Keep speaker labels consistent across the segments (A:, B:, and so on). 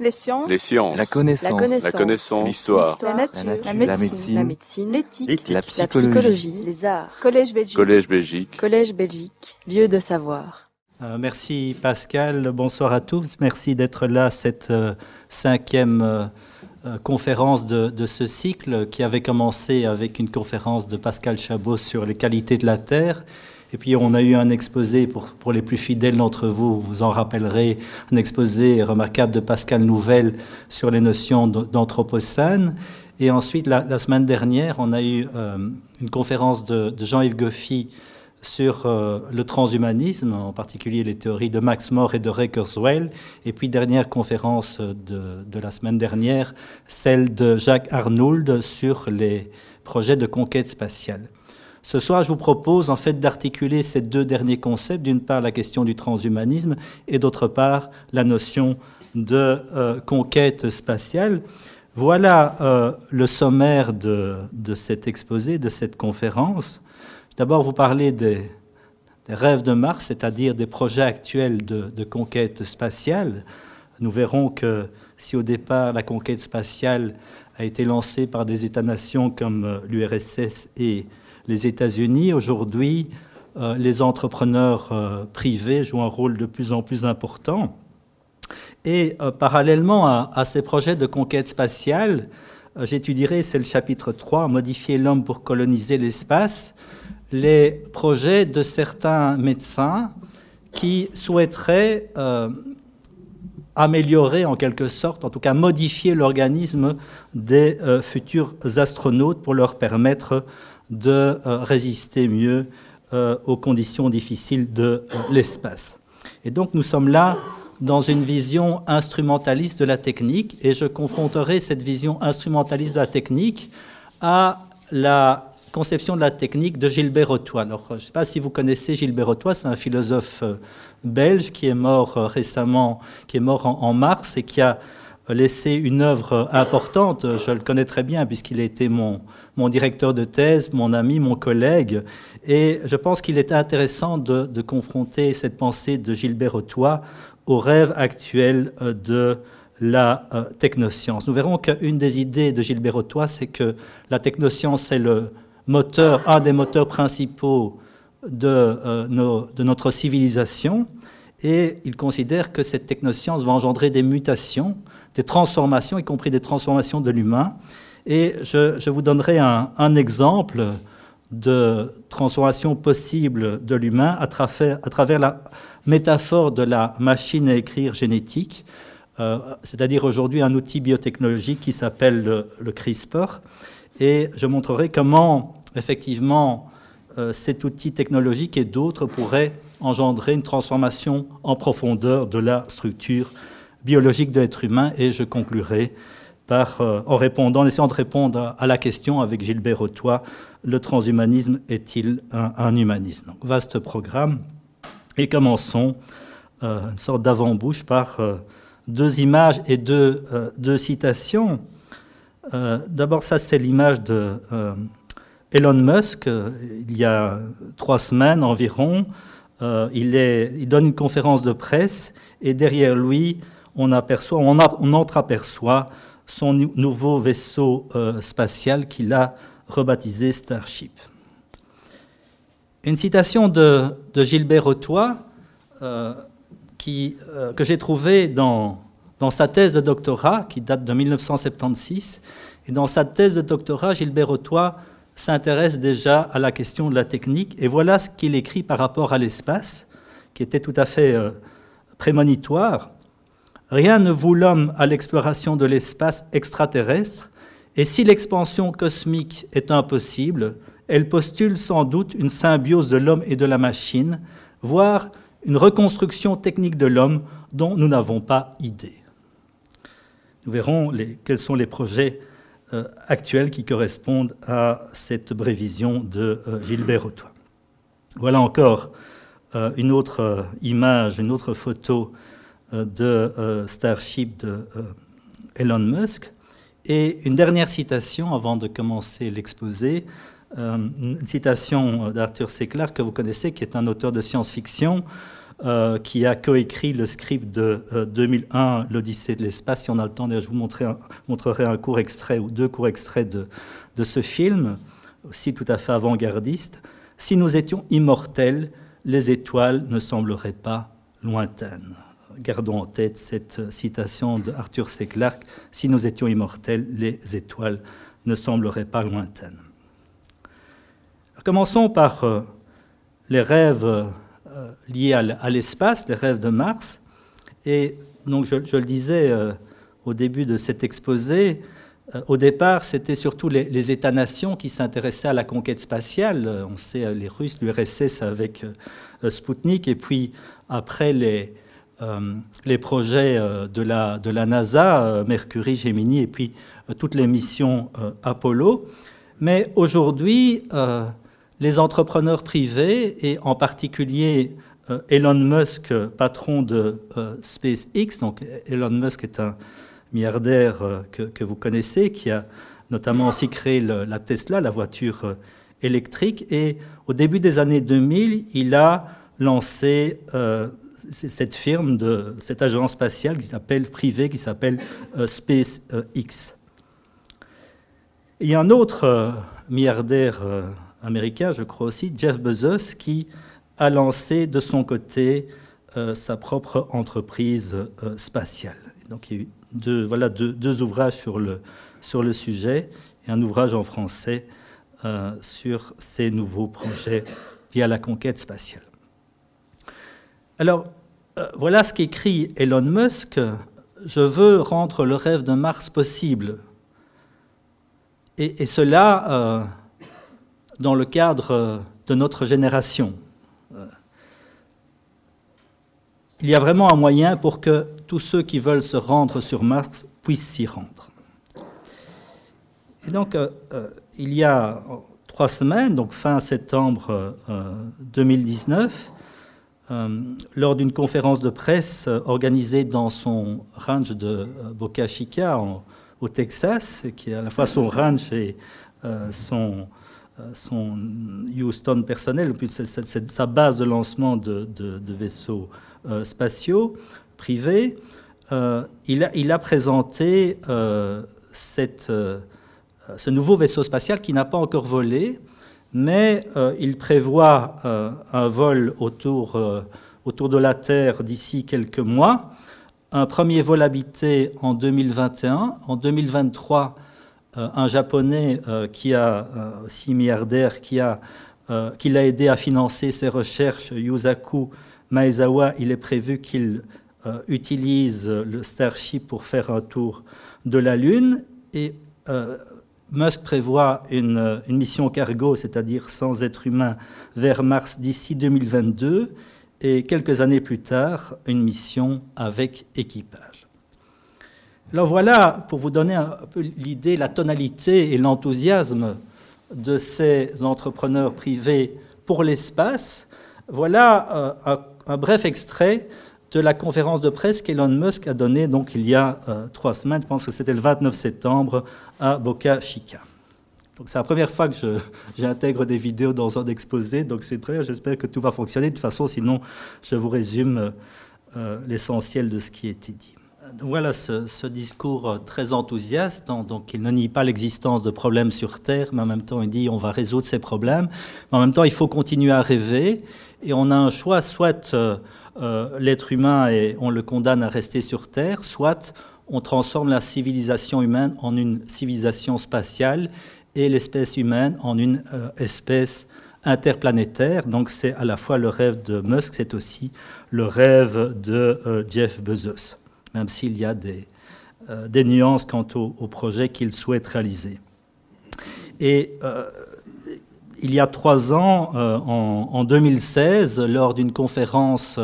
A: Les sciences.
B: Les sciences.
C: La connaissance.
B: La connaissance. L'histoire.
A: La nature.
C: La
A: La
C: nature.
A: médecine.
C: La
A: médecine. L'éthique.
C: La
A: La
C: psychologie.
A: Les arts. Collège Belgique.
B: Collège Belgique.
A: Collège Belgique. Lieu de savoir.
D: Euh, merci Pascal, bonsoir à tous. Merci d'être là à cette euh, cinquième euh, euh, conférence de, de ce cycle qui avait commencé avec une conférence de Pascal Chabot sur les qualités de la Terre. Et puis on a eu un exposé, pour, les plus fidèles d'entre vous, vous en rappellerez, un exposé remarquable de Pascal Nouvelle sur les notions d'anthropocène. Et ensuite, la, semaine dernière, on a eu euh, une conférence de, Jean-Yves Goffy sur euh, le transhumanisme, en particulier les théories de Max More et de Ray Kurzweil. Et puis, dernière conférence de la semaine dernière, celle de Jacques Arnould sur les projets de conquête spatiale. Ce soir, je vous propose en fait d'articuler ces deux derniers concepts, d'une part la question du transhumanisme et d'autre part la notion de euh, conquête spatiale. Voilà euh, le sommaire de, de cet exposé, de cette conférence. D'abord, vous parlez des, rêves de Mars, c'est-à-dire des projets actuels de, de conquête spatiale. Nous verrons que si au départ la conquête spatiale a été lancée par des États-nations comme euh, l'URSS et les États-Unis, aujourd'hui, euh, les entrepreneurs euh, privés jouent un rôle de plus en plus important. Et euh, parallèlement à, à, ces projets de conquête spatiale, j'étudierai, c'est le chapitre 3, Modifier l'homme pour coloniser l'espace, les projets de certains médecins qui souhaiteraient améliorer en quelque sorte, en tout cas modifier l'organisme des futurs astronautes pour leur permettre de euh, résister mieux euh, aux conditions difficiles de l'espace. Et donc nous sommes là dans une vision instrumentaliste de la technique et je confronterai cette vision instrumentaliste de la technique à la conception de la technique de Gilbert Otois. Alors, je ne sais pas si vous connaissez Gilbert Otois, c'est un philosophe euh, belge qui est mort euh, récemment, qui est mort en mars et qui a laissé une œuvre importante. Je le connais très bien puisqu'il a été mon, mon directeur de thèse, mon ami, mon collègue. Et je pense qu'il est intéressant de, de, confronter cette pensée de Gilbert Otois au rêve actuel euh, de la euh, technoscience. Nous verrons qu'une des idées de Gilbert Otois, c'est que la technoscience est le moteur, un des moteurs principaux de, euh, de notre civilisation. Et il considère que cette technoscience va engendrer des mutations, des transformations, y compris des transformations de l'humain. Et je, vous donnerai un, exemple de transformation possible de l'humain à travers, la métaphore de la machine à écrire génétique, euh, c'est-à-dire aujourd'hui un outil biotechnologique qui s'appelle le, le, CRISPR. Et je montrerai comment, effectivement, euh, cet outil technologique et d'autres pourraient engendrer une transformation en profondeur de la structure biologique de l'être humain. Et je conclurai par, euh, en répondant, essayant de répondre à la question avec Gilbert Otois, le transhumanisme est-il un, humanisme? Vaste programme. Et commençons euh, une sorte d'avant-bouche par euh, deux images et deux, citations. D'abord, ça, c'est l'image de Elon Musk, il y a trois semaines environ. il donne une conférence de presse et derrière lui, on, aperçoit, entreaperçoit son nouveau vaisseau euh, spatial qu'il a rebaptisé Starship. Une citation de, Gilbert Otois euh, euh, que j'ai trouvée dans, sa thèse de doctorat, qui date de 1976. Et dans sa thèse de doctorat, Gilbert Otois s'intéresse déjà à la question de la technique. Et voilà ce qu'il écrit par rapport à l'espace, qui était tout à fait prémonitoire. Rien ne vaut l'homme à l'exploration de l'espace extraterrestre, et si l'expansion cosmique est impossible, elle postule sans doute une symbiose de l'homme et de la machine, voire une reconstruction technique de l'homme dont nous n'avons pas idée. Nous verrons quels sont les projets euh, actuels qui correspondent à cette prévision de euh, Gilbert Otois. Voilà encore euh, une autre image, une autre photo de euh, Starship de euh, Elon Musk. Et une dernière citation avant de commencer l'exposé, euh, une citation d'Arthur C. Clarke que vous connaissez, qui est un auteur de science-fiction, qui a coécrit le script de 2001, L'Odyssée de l'espace. Si on a le temps, je vous montrerai un, court extrait ou deux courts extraits de ce film, aussi tout à fait avant-gardiste. Si nous étions immortels, les étoiles ne sembleraient pas lointaines. Gardons en tête cette citation de Arthur C. Clarke Si nous étions immortels, les étoiles ne sembleraient pas lointaines. commençons par euh, les rêves euh, liés à l'espace, les rêves de Mars. Et donc, je, le disais euh, au début de cet exposé, au départ, c'était surtout les, États-nations qui s'intéressaient à la conquête spatiale. On sait, les Russes, l'URSS avec Sputnik, et puis après les, les projets euh, de la, de la NASA, euh, Mercury, Gemini et puis toutes les missions Apollo. Mais aujourd'hui, les entrepreneurs privés, et en particulier Elon Musk, patron de SpaceX, donc Elon Musk est un milliardaire que, vous connaissez, qui a notamment aussi créé la Tesla, la voiture électrique, et au début des années 2000, il a lancé cette firme, de, cette agence spatiale qui s'appelle privée, qui s'appelle euh, SpaceX. Il y a un autre euh, milliardaire euh, américain, je crois aussi, Jeff Bezos, qui a lancé de son côté sa propre entreprise spatiale. Donc il y a eu deux, voilà, deux, ouvrages sur le, sur le sujet et un ouvrage en français sur ces nouveaux projets liés à la conquête spatiale. Alors, euh, voilà ce qu'écrit Elon Musk. Je veux rendre le rêve de Mars possible. Et, cela euh, dans le cadre de notre génération. Euh, il y a vraiment un moyen pour que tous ceux qui veulent se rendre sur Mars puissent s'y rendre. Et donc, il y a trois semaines, donc fin septembre 2019, euh, lors d'une conférence de presse euh, organisée dans son ranch de euh, Boca Chica au Texas, qui est à la fois son ranch et son, Houston personnel, sa base de lancement de, vaisseaux spatiaux privés. il, a, présenté ce nouveau vaisseau spatial qui n'a pas encore volé, mais euh, il prévoit euh, un vol autour, euh, autour de la Terre d'ici quelques mois, un premier vol habité en 2021, en 2023 un japonais qui a aussi milliardaire qui a qui l'a aidé à financer ses recherches, Yusaku Maezawa, il est prévu qu'il utilise le Starship pour faire un tour de la Lune. Et Musk prévoit une, mission cargo, c'est-à-dire sans être humain, vers Mars d'ici 2022 et quelques années plus tard, une mission avec équipage. Alors voilà, pour vous donner un peu l'idée, la tonalité et l'enthousiasme de ces entrepreneurs privés pour l'espace, voilà euh, un, bref extrait de la conférence de presse qu'Elon Musk a donnée donc il y a euh, trois semaines, je pense que c'était le 29 septembre, à Boca Chica. Donc c'est la première fois que j'intègre des vidéos dans un exposé, donc c'est très j'espère que tout va fonctionner. De toute façon, sinon, je vous résume euh, l'essentiel de ce qui a été dit. Voilà ce, discours très enthousiaste. Donc, il ne nie pas l'existence de problèmes sur Terre, mais en même temps il dit on va résoudre ces problèmes. Mais en même temps, il faut continuer à rêver. Et on a un choix, soit euh, euh, l'être humain et on le condamne à rester sur Terre, soit on transforme la civilisation humaine en une civilisation spatiale et l'espèce humaine en une euh, espèce interplanétaire. Donc c'est à la fois le rêve de Musk, c'est aussi le rêve de euh, Jeff Bezos, même s'il y a des, nuances quant au, projet qu'il souhaite réaliser. Et il y a trois ans, en, en, 2016, lors d'une conférence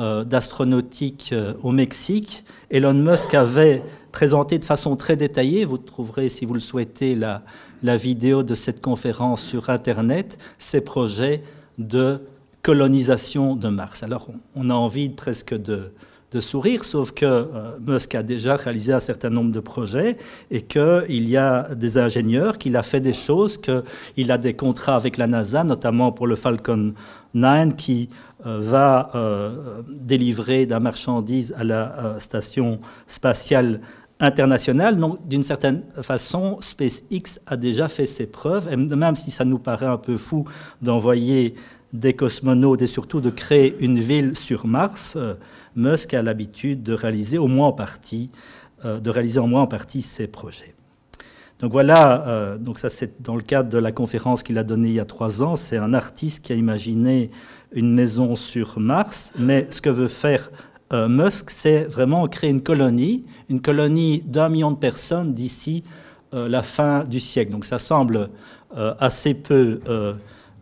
D: euh, d'astronautique euh, au Mexique. Elon Musk avait présenté de façon très détaillée, vous trouverez si vous le souhaitez la vidéo de cette conférence sur Internet, ses projets de colonisation de Mars. Alors on a envie presque de, de sourire, sauf que euh, Musk a déjà réalisé un certain nombre de projets et qu'il y a des ingénieurs, qu'il a fait des choses, qu'il a des contrats avec la NASA, notamment pour le Falcon 9 qui euh, va euh, délivrer de la marchandise à la station spatiale internationale. Donc, d'une certaine façon, SpaceX a déjà fait ses preuves, et même si ça nous paraît un peu fou d'envoyer des cosmonautes et surtout de créer une ville sur Mars, Musk a l'habitude de réaliser au moins en partie, euh, de réaliser au moins en partie ses projets. Donc voilà, euh, donc ça c'est dans le cadre de la conférence qu'il a donnée il y a trois ans. C'est un artiste qui a imaginé une maison sur Mars, mais ce que veut faire Musk, c'est vraiment créer une colonie, une colonie d'un million de personnes d'ici la fin du siècle. Donc ça semble assez peu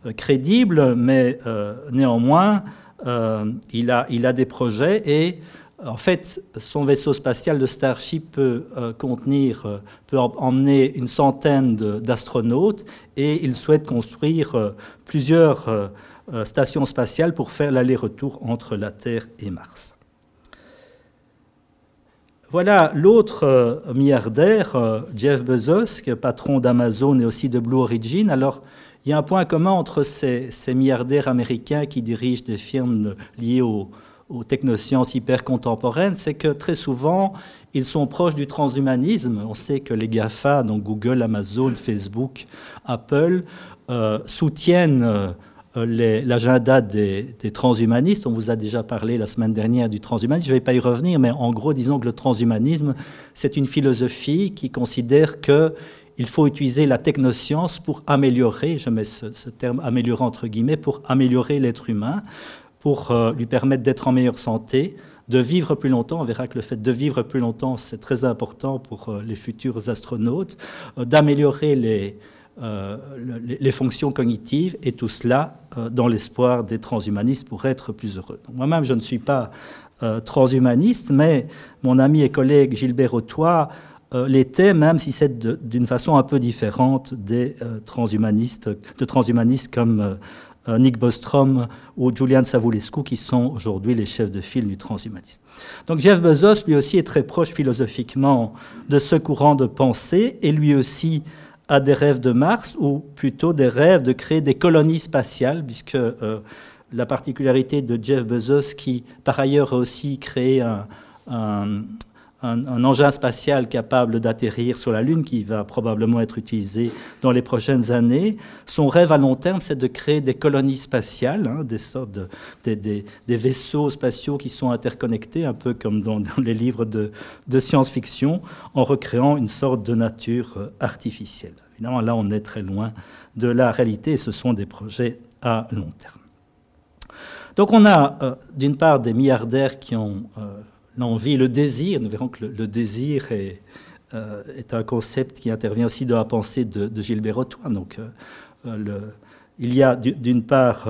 D: euh, crédible, mais euh, néanmoins, euh, il, a, il a des projets et en fait, son vaisseau spatial de Starship peut contenir, peut emmener une centaine d'astronautes et il souhaite construire plusieurs stations spatiales pour faire l'aller-retour entre la Terre et Mars. Voilà l'autre milliardaire, Jeff Bezos, patron d'Amazon et aussi de Blue Origin. Alors, il y a un point commun entre ces, milliardaires américains qui dirigent des firmes liées aux, technosciences hyper contemporaines, c'est que très souvent, ils sont proches du transhumanisme. On sait que les GAFA, donc Google, Amazon, Facebook, Apple, euh, soutiennent euh, l'agenda des, des, transhumanistes. On vous a déjà parlé la semaine dernière du transhumanisme. Je ne vais pas y revenir, mais en gros, disons que le transhumanisme, c'est une philosophie qui considère que il faut utiliser la technoscience pour améliorer, je mets ce, terme améliorer entre guillemets, pour améliorer l'être humain, pour euh, lui permettre d'être en meilleure santé, de vivre plus longtemps. On verra que le fait de vivre plus longtemps, c'est très important pour euh, les futurs astronautes, euh, d'améliorer les, fonctions cognitives, et tout cela dans l'espoir des transhumanistes pour être plus heureux. Moi-même, je ne suis pas transhumaniste, mais mon ami et collègue Gilbert Autois euh, l'était, même si c'est d'une façon un peu différente des euh, transhumanistes, de transhumanistes comme euh, Nick Bostrom ou Julian Savulescu, qui sont aujourd'hui les chefs de file du transhumanisme. Donc Jeff Bezos, lui aussi, est très proche philosophiquement de ce courant de pensée, et lui aussi a des rêves de Mars, ou plutôt des rêves de créer des colonies spatiales, puisque la particularité de Jeff Bezos, qui par ailleurs a aussi créé un un, engin spatial capable d'atterrir sur la Lune qui va probablement être utilisé dans les prochaines années. Son rêve à long terme, c'est de créer des colonies spatiales, hein, des sortes de, vaisseaux spatiaux qui sont interconnectés, un peu comme dans, les livres de, de science-fiction, en recréant une sorte de nature euh, artificielle. Évidemment, là, on est très loin de la réalité et ce sont des projets à long terme. Donc on a euh, d'une part des milliardaires qui ont euh, l'envie, le désir. Nous verrons que le, désir est, euh, est, un concept qui intervient aussi dans la pensée de, Gilbert Autoin. Donc, euh, euh, il y a d'une part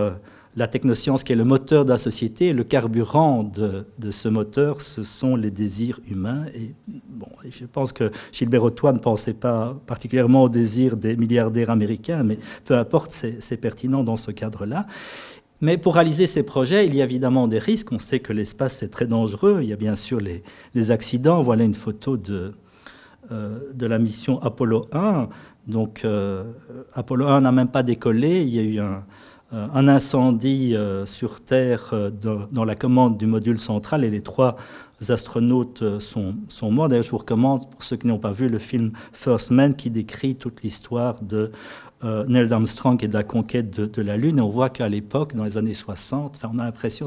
D: la technoscience qui est le moteur de la société, le carburant de, ce moteur, ce sont les désirs humains. Et bon, je pense que Gilbert Autoin ne pensait pas particulièrement aux désirs des milliardaires américains, mais peu importe, c'est pertinent dans ce cadre-là. Mais pour réaliser ces projets, il y a évidemment des risques. On sait que l'espace, c'est très dangereux. Il y a bien sûr les, accidents. Voilà une photo de, euh, de la mission Apollo 1. Donc, euh, Apollo 1 n'a même pas décollé. Il y a eu un, euh, incendie sur Terre dans, la commande du module central et les trois astronautes sont, sont morts. D'ailleurs, je vous recommande, pour ceux qui n'ont pas vu, le film First Man qui décrit toute l'histoire de euh, Neil Armstrong et de la conquête de, la Lune. On voit qu'à l'époque, dans les années 60, on a l'impression,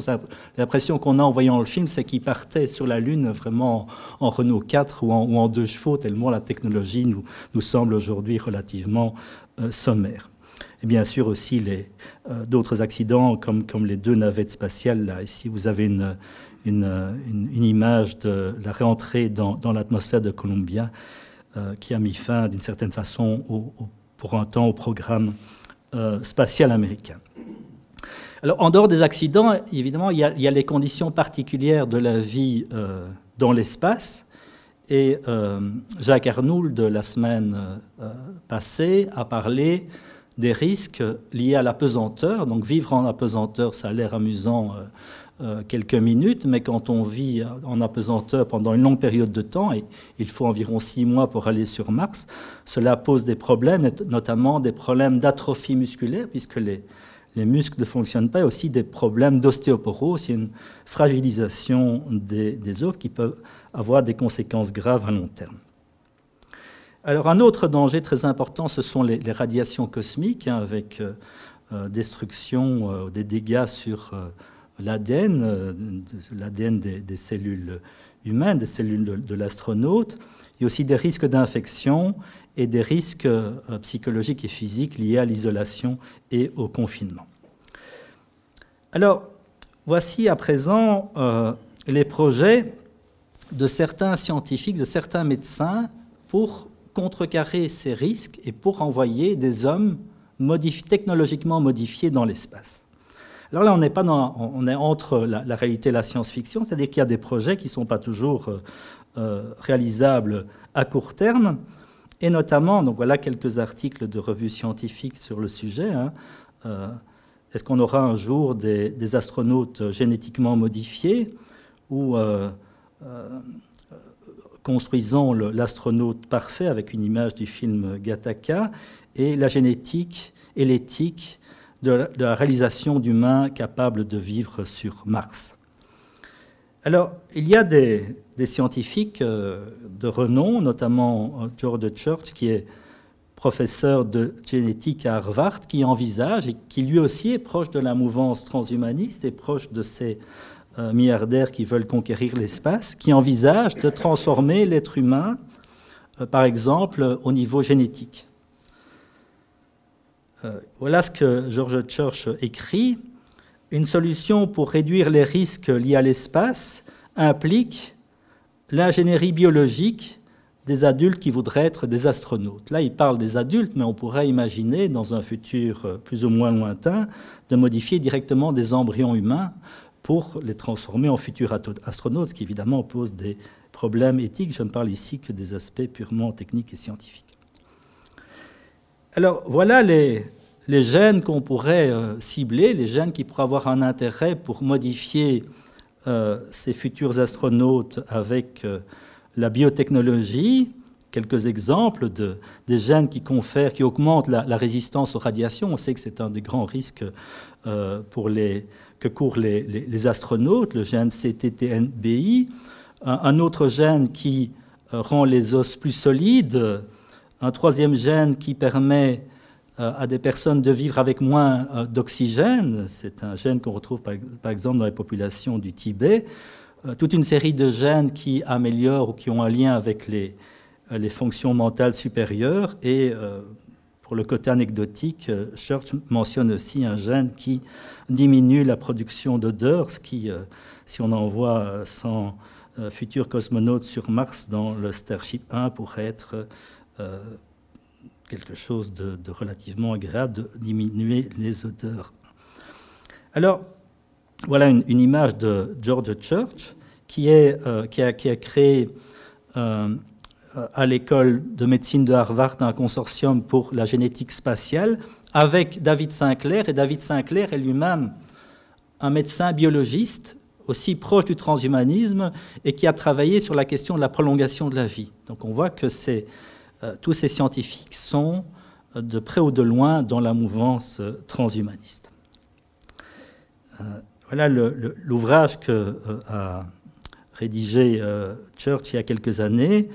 D: l'impression qu'on a en voyant le film, c'est qu'il partait sur la Lune vraiment en, Renault 4 ou en, deux chevaux, tellement la technologie nous, semble aujourd'hui relativement euh, sommaire. Et bien sûr aussi les, euh, d'autres accidents comme, les deux navettes spatiales. Ici, vous avez une, image de la réentrée dans, l'atmosphère de Columbia qui a mis fin d'une certaine façon au pour un temps au programme euh, spatial américain. Alors, en dehors des accidents, évidemment, il y a, les conditions particulières de la vie euh, dans l'espace. Et euh, Jacques Arnould, la semaine passée, a parlé des risques liés à la pesanteur. Donc, vivre en apesanteur, ça a l'air amusant euh, quelques minutes, mais quand on vit en apesanteur pendant une longue période de temps, et il faut environ six mois pour aller sur Mars, cela pose des problèmes, notamment des problèmes d'atrophie musculaire, puisque les, les muscles ne fonctionnent pas, et aussi des problèmes d'ostéoporose, une fragilisation des, os qui peuvent avoir des conséquences graves à long terme. Alors un autre danger très important, ce sont les, radiations cosmiques, hein, avec euh, euh, destruction, des dégâts sur l'ADN, l'ADN des, cellules humaines, des cellules de l'astronaute. Il y a aussi des risques d'infection et des risques euh, psychologiques et physiques liés à l'isolation et au confinement. Alors, voici à présent euh, les projets de certains scientifiques, de certains médecins pour contrecarrer ces risques et pour envoyer des hommes technologiquement modifiés dans l'espace. Alors là, on est entre la, réalité et la science-fiction, c'est-à-dire qu'il y a des projets qui ne sont pas toujours euh, réalisables à court terme, et notamment, donc voilà quelques articles de revues scientifiques sur le sujet. Hein. Euh, est-ce qu'on aura un jour des, astronautes génétiquement modifiés ou euh, euh, construisons l'astronaute parfait avec une image du film Gattaca et la génétique et l'éthique de, la réalisation d'humains capables de vivre sur Mars. Alors, il y a des, scientifiques euh, de renom, notamment euh, George Church, qui est professeur de génétique à Harvard, qui envisage, et qui lui aussi est proche de la mouvance transhumaniste et proche de ces euh, milliardaires qui veulent conquérir l'espace, qui envisage de transformer l'être humain, par exemple, au niveau génétique. Voilà ce que George Church écrit. Une solution pour réduire les risques liés à l'espace implique l'ingénierie biologique des adultes qui voudraient être des astronautes. Là, il parle des adultes, mais on pourrait imaginer, dans un futur euh, plus ou moins lointain, de modifier directement des embryons humains pour les transformer en futurs astronautes, ce qui évidemment pose des problèmes éthiques. Je ne parle ici que des aspects purement techniques et scientifiques. Alors voilà les, les gènes qu'on pourrait euh, cibler, les gènes qui pourraient avoir un intérêt pour modifier euh, ces futurs astronautes avec euh, la biotechnologie, quelques exemples de, des gènes qui confèrent, qui augmentent la, résistance aux radiations. On sait que c'est un des grands risques que courent les, astronautes, le gène CTTNBI. Un, autre gène qui rend les os plus solides. Un troisième gène qui permet à des personnes de vivre avec moins euh, d'oxygène. C'est un gène qu'on retrouve par, exemple dans les populations du Tibet. Euh, toute une série de gènes qui améliorent ou qui ont un lien avec les, les fonctions mentales supérieures. Et pour le côté anecdotique, Church mentionne aussi un gène qui diminue la production d'odeur, ce qui, si on envoie 100 futurs cosmonautes sur Mars dans le Starship 1, pourrait être quelque chose de, relativement agréable, de diminuer les odeurs. Alors, voilà une, image de George Church qui, euh, a, créé euh, à l'école de médecine de Harvard un consortium pour la génétique spatiale avec David Sinclair. Et David Sinclair est lui-même un médecin biologiste aussi proche du transhumanisme et qui a travaillé sur la question de la prolongation de la vie. Donc on voit que c'est tous ces scientifiques sont euh, de près ou de loin dans la mouvance euh, transhumaniste. Voilà l'ouvrage que a rédigé Church il y a quelques années,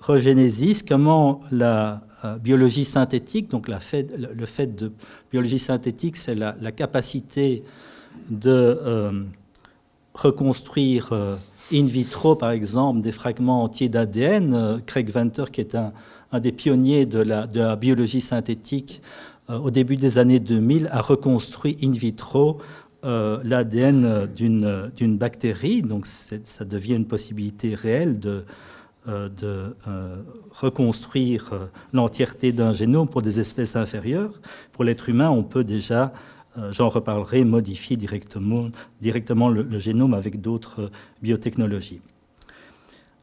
D: Regenesis, comment la biologie synthétique, donc le fait de biologie synthétique, c'est la, capacité de reconstruire in vitro, par exemple, des fragments entiers d'ADN. Craig Venter, qui est un, un des pionniers de la, biologie synthétique euh, au début des années 2000, a reconstruit in vitro euh, l'ADN d'une bactérie. Donc ça devient une possibilité réelle de, euh, reconstruire l'entièreté d'un génome pour des espèces inférieures. Pour l'être humain, on peut déjà, j'en reparlerai, modifier directement le génome avec d'autres biotechnologies.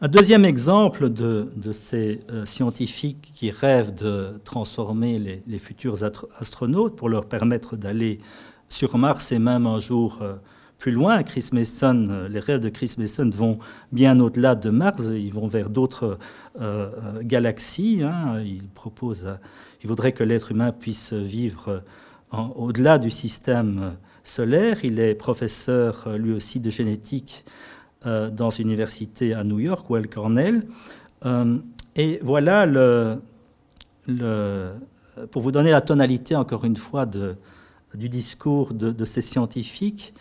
D: Un deuxième exemple de, ces euh, scientifiques qui rêvent de transformer les, futurs astronautes pour leur permettre d'aller sur Mars et même un jour euh, plus loin. Chris Mason, les rêves de Chris Mason vont bien au-delà de Mars, ils vont vers d'autres galaxies. Hein. Il propose, il voudrait que l'être humain puisse vivre au-delà du système solaire. Il est professeur lui aussi de génétique dans une université à New York, Well Cornell. et voilà pour vous donner la tonalité, encore une fois, du discours de, ces scientifiques,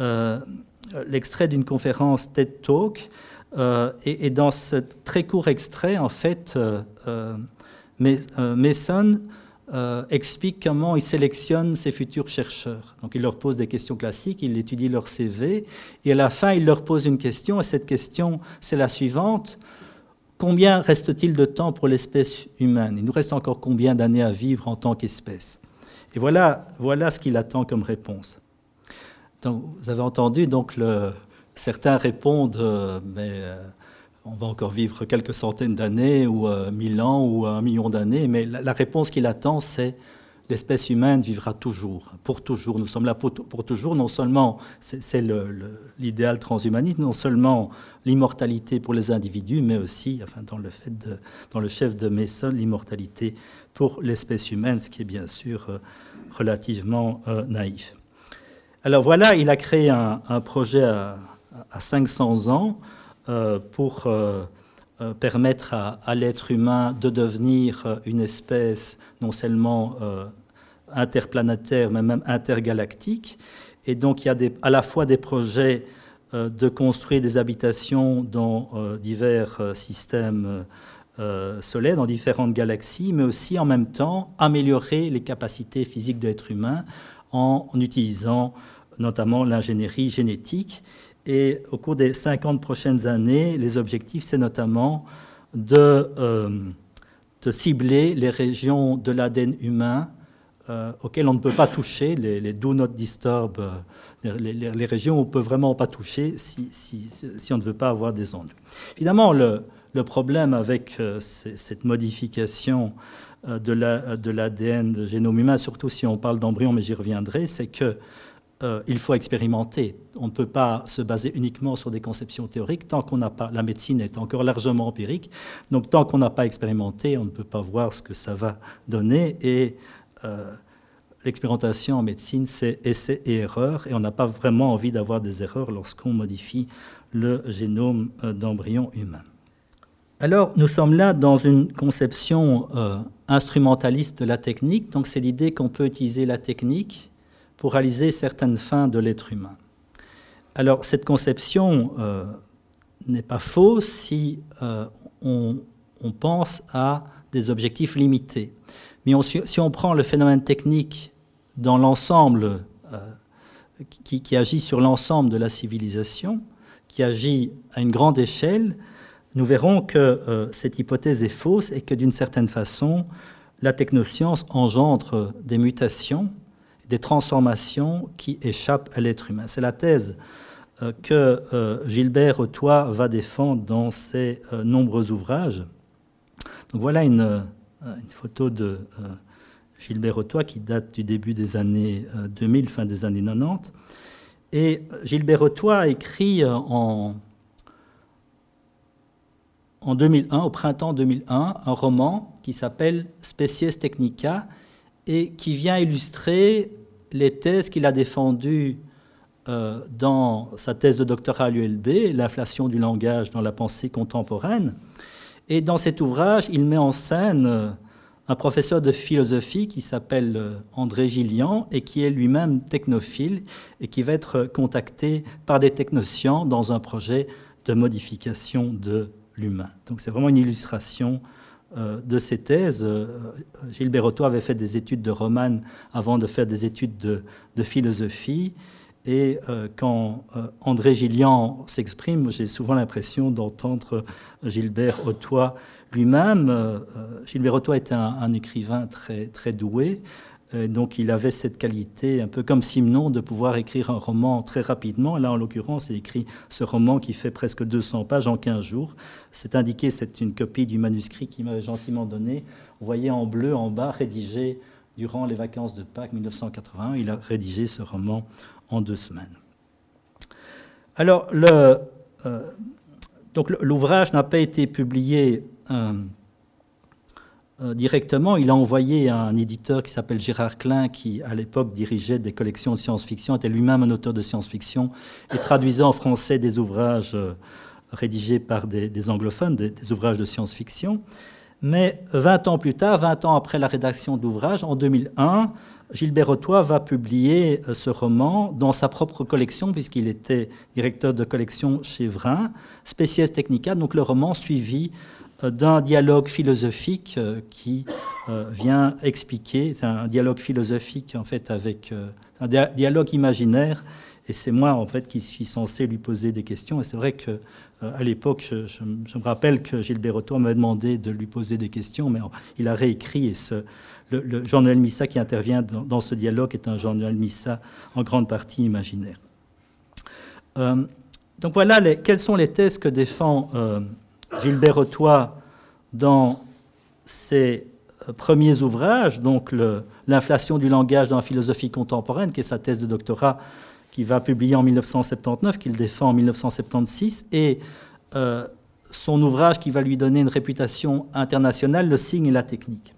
D: euh, l'extrait d'une conférence TED Talk, euh, et, dans ce très court extrait, en fait, euh, explique comment il sélectionne ses futurs chercheurs. Donc il leur pose des questions classiques, il étudie leur CV, et à la fin, il leur pose une question, et cette question, c'est la suivante. Combien reste-t-il de temps pour l'espèce humaine? Il nous reste encore combien d'années à vivre en tant qu'espèce? Et voilà, voilà ce qu'il attend comme réponse. Donc, vous avez entendu, donc certains répondent, euh, mais euh, on va encore vivre quelques centaines d'années, ou euh, mille ans, ou un million d'années. Mais la réponse qu'il attend, c'est l'espèce humaine vivra toujours, pour toujours. Nous sommes là pour, toujours, non seulement, c'est l'idéal transhumaniste, non seulement l'immortalité pour les individus, mais aussi, enfin, dans le, fait de, dans le chef de Mason, l'immortalité pour l'espèce humaine, ce qui est bien sûr euh, relativement euh, naïf. Alors voilà, il a créé un, projet à, 500 ans euh, pour euh, permettre à, l'être humain de devenir euh, une espèce non seulement euh, interplanétaire, mais même intergalactique. Et donc il y a à la fois des projets de construire des habitations dans divers systèmes solaires, dans différentes galaxies, mais aussi en même temps améliorer les capacités physiques de l'être humain en utilisant notamment l'ingénierie génétique. Et au cours des 50 prochaines années, les objectifs, c'est notamment de, euh, cibler les régions de l'ADN humain euh, auxquelles on ne peut pas toucher, les, do not disturb, euh, les, régions où on ne peut vraiment pas toucher si, on ne veut pas avoir des ondes. Évidemment, le, le problème avec cette modification de l'ADN, la, de génome humain, surtout si on parle d'embryon, mais j'y reviendrai, c'est que euh, il faut expérimenter. On ne peut pas se baser uniquement sur des conceptions théoriques tant qu'on n'a pas. La médecine est encore largement empirique, donc tant qu'on n'a pas expérimenté, on ne peut pas voir ce que ça va donner. Et euh, l'expérimentation en médecine, c'est essai et erreur, et on n'a pas vraiment envie d'avoir des erreurs lorsqu'on modifie le génome euh, d'embryon humain. Alors, nous sommes là dans une conception instrumentaliste de la technique, donc c'est l'idée qu'on peut utiliser la technique pour réaliser certaines fins de l'être humain. Alors cette conception euh, n'est pas fausse si euh, on, pense à des objectifs limités. Mais si on prend le phénomène technique dans l'ensemble, euh, qui, qui, agit sur l'ensemble de la civilisation, qui agit à une grande échelle, nous verrons que cette hypothèse est fausse et que d'une certaine façon, la technoscience engendre des mutations des transformations qui échappent à l'être humain. C'est la thèse euh, que euh, Gilbert Autois va défendre dans ses euh, nombreux ouvrages. Donc voilà une, photo de Gilbert Autois qui date du début des années 2000, fin des années 90. Et Gilbert Autois a écrit en, en 2001, au printemps 2001, un roman qui s'appelle Species Technica et qui vient illustrer les thèses qu'il a défendues euh, dans sa thèse de doctorat à l'ULB, L'inflation du langage dans la pensée contemporaine. Et dans cet ouvrage, il met en scène euh, un professeur de philosophie qui s'appelle euh, André Gillian et qui est lui-même technophile et qui va être contacté par des technociens dans un projet de modification de l'humain. Donc c'est vraiment une illustration de ses thèses. Euh, Gilbert Otto avait fait des études de romane avant de faire des études de, philosophie. Et euh, quand André Gillian s'exprime, j'ai souvent l'impression d'entendre Gilbert Otto lui-même. Gilbert Otto était un, un, écrivain très, très doué, euh, donc il avait cette qualité, un peu comme Simon, de pouvoir écrire un roman très rapidement. Là, en l'occurrence, il écrit ce roman qui fait presque 200 pages en 15 jours. C'est indiqué, c'est une copie du manuscrit qu'il m'avait gentiment donné. Vous voyez en bleu en bas, rédigé durant les vacances de Pâques 1981. Il a rédigé ce roman en deux semaines. Alors, donc l'ouvrage n'a pas été publié directement. Il a envoyé un éditeur qui s'appelle Gérard Klein, qui à l'époque dirigeait des collections de science-fiction, était lui-même un auteur de science-fiction et traduisait en français des ouvrages rédigés par des, anglophones, des, ouvrages de science-fiction. Mais 20 ans plus tard, 20 ans après la rédaction de l'ouvrage, en 2001, Gilbert Autois va publier euh, ce roman dans sa propre collection, puisqu'il était directeur de collection chez Vrin, Species Technica, donc le roman suivi euh, d'un dialogue philosophique euh, qui vient expliquer, c'est un dialogue philosophique en fait avec un dialogue imaginaire, et c'est moi en fait qui suis censé lui poser des questions, et c'est vrai que à l'époque, je, me rappelle que Gilbert Autois m'avait demandé de lui poser des questions, mais il a réécrit et ce, le, journal Missa qui intervient dans, ce dialogue est un journal Missa en grande partie imaginaire. Euh, donc voilà les, quelles sont les thèses que défend euh, Gilbert Autois dans ses euh, premiers ouvrages, donc l'inflation du langage dans la philosophie contemporaine, qui est sa thèse de doctorat qu'il va publier en 1979, qu'il défend en 1976, et son ouvrage qui va lui donner une réputation internationale, Le signe et la technique.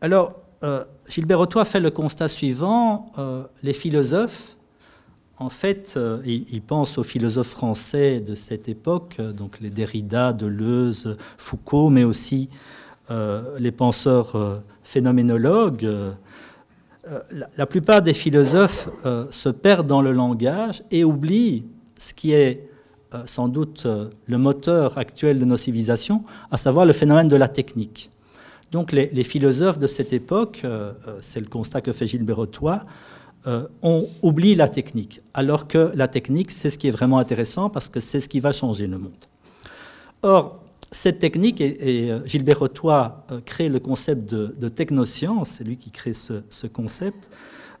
D: Alors, euh, Gilbert Autois fait le constat suivant, euh, les philosophes, en fait, euh, il, pense aux philosophes français de cette époque, donc les Derrida, Deleuze, Foucault, mais aussi les penseurs phénoménologues. La, plupart des philosophes se perdent dans le langage et oublient ce qui est sans doute le moteur actuel de nos civilisations, à savoir le phénomène de la technique. Donc les, philosophes de cette époque, euh, euh, c'est le constat que fait Gilbert Autois, euh, on oublie la technique, alors que la technique, c'est ce qui est vraiment intéressant parce que c'est ce qui va changer le monde. Or, cette technique, et, Gilbert Autois crée le concept de, technoscience, c'est lui qui crée ce, concept.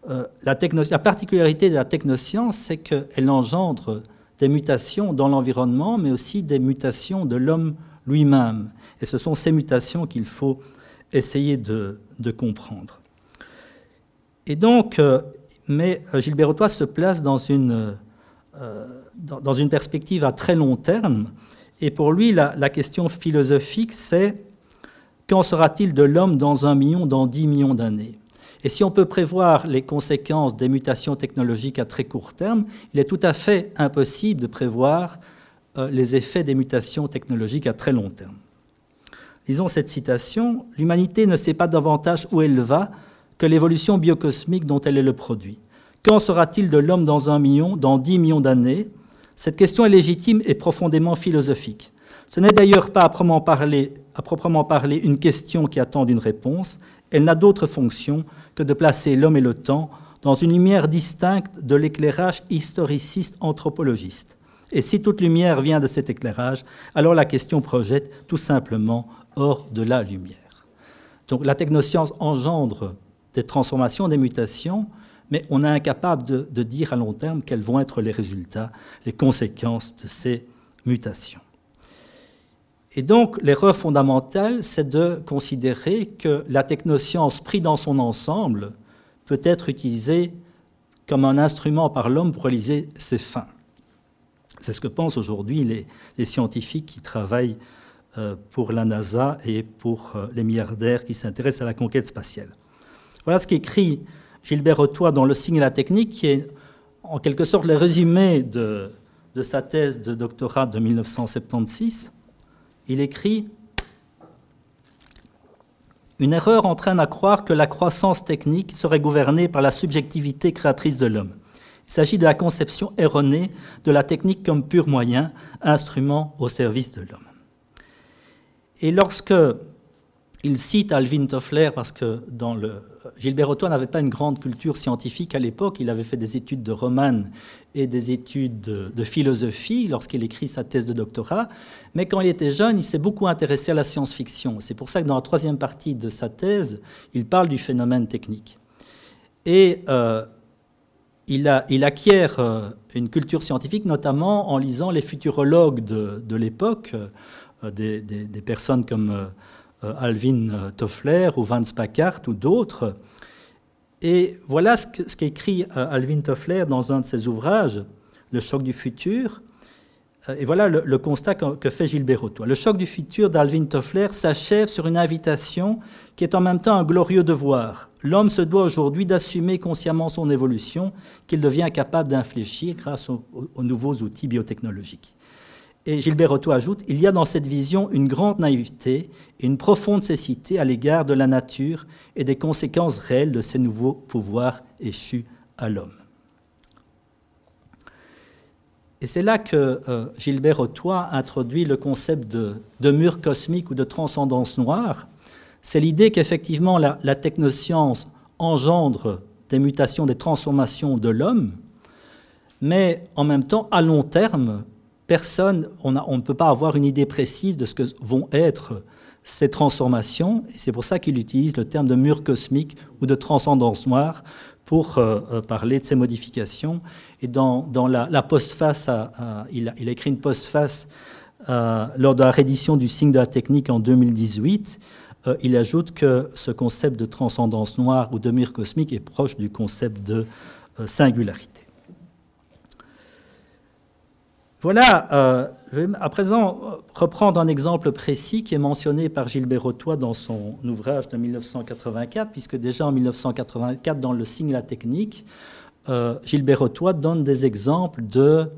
D: la, la, particularité de la technoscience, c'est qu'elle engendre des mutations dans l'environnement, mais aussi des mutations de l'homme lui-même. Et ce sont ces mutations qu'il faut essayer de, comprendre. Et donc, euh, mais euh, Gilbert Autois se place dans une, euh, dans, une perspective à très long terme. Et pour lui, la, la question philosophique, c'est qu'en sera-t-il de l'homme dans un million, dans dix millions d'années? Et si on peut prévoir les conséquences des mutations technologiques à très court terme, il est tout à fait impossible de prévoir les effets des mutations technologiques à très long terme. Lisons cette citation, L'humanité ne sait pas davantage où elle va que l'évolution biocosmique dont elle est le produit. Qu'en sera-t-il de l'homme dans un million, dans dix millions d'années? Cette question est légitime et profondément philosophique. Ce n'est d'ailleurs pas à proprement, parler, à proprement parler une question qui attend une réponse. Elle n'a d'autre fonction que de placer l'homme et le temps dans une lumière distincte de l'éclairage historiciste anthropologiste. Et si toute lumière vient de cet éclairage, alors la question projette tout simplement hors de la lumière. Donc la technoscience engendre des transformations, des mutations, mais on est incapable de, dire à long terme quels vont être les résultats, les conséquences de ces mutations. Et donc l'erreur fondamentale, c'est de considérer que la technoscience prise dans son ensemble peut être utilisée comme un instrument par l'homme pour réaliser ses fins. C'est ce que pensent aujourd'hui les, scientifiques qui travaillent euh, pour la NASA et pour euh, les milliardaires qui s'intéressent à la conquête spatiale. Voilà ce qu'écrit Gilbert Autois dans Le signe et la technique, qui est en quelque sorte le résumé de, de sa thèse de doctorat de 1976. Il écrit Une erreur entraîne à croire que la croissance technique serait gouvernée par la subjectivité créatrice de l'homme. Il s'agit de la conception erronée de la technique comme pur moyen, instrument au service de l'homme. Et lorsque il cite Alvin Toffler, parce que. Gilbert Autois n'avait pas une grande culture scientifique à l'époque, il avait fait des études de romane et des études de, philosophie lorsqu'il écrit sa thèse de doctorat, mais quand il était jeune, il s'est beaucoup intéressé à la science-fiction. C'est pour ça que dans la troisième partie de sa thèse, il parle du phénomène technique. Et euh, il, acquiert euh, une culture scientifique, notamment en lisant les futurologues de, l'époque. Euh, des, personnes comme Alvin Toffler ou Vance Packard ou d'autres. Et voilà ce qu'écrit Alvin Toffler dans un de ses ouvrages, le choc du futur. Euh, et voilà le, constat que, fait Gilbert Autois. Le choc du futur d'Alvin Toffler s'achève sur une invitation qui est en même temps un glorieux devoir. L'homme se doit aujourd'hui d'assumer consciemment son évolution, qu'il devient capable d'infléchir grâce aux, nouveaux outils biotechnologiques. Et Gilbert Otto ajoute Il y a dans cette vision une grande naïveté et une profonde cécité à l'égard de la nature et des conséquences réelles de ces nouveaux pouvoirs échus à l'homme. Et c'est là que euh, Gilbert Ottois introduit le concept de, mur cosmique ou de transcendance noire. C'est l'idée qu'effectivement la, technoscience engendre des mutations, des transformations de l'homme, mais en même temps, à long terme, personne, on, ne peut pas avoir une idée précise de ce que vont être ces transformations, et c'est pour ça qu'il utilise le terme de mur cosmique ou de transcendance noire pour euh, euh, parler de ces modifications. Et dans, la, postface, il, a, écrit une postface euh, lors de la réédition du signe de la technique en 2018. il ajoute que ce concept de transcendance noire ou de mire cosmique est proche du concept de singularité. Voilà, euh, je vais à présent reprendre un exemple précis qui est mentionné par Gilbert Rotois dans son ouvrage de 1984, puisque déjà en 1984, dans le signe La Technique, euh, Gilbert Rotois donne des exemples de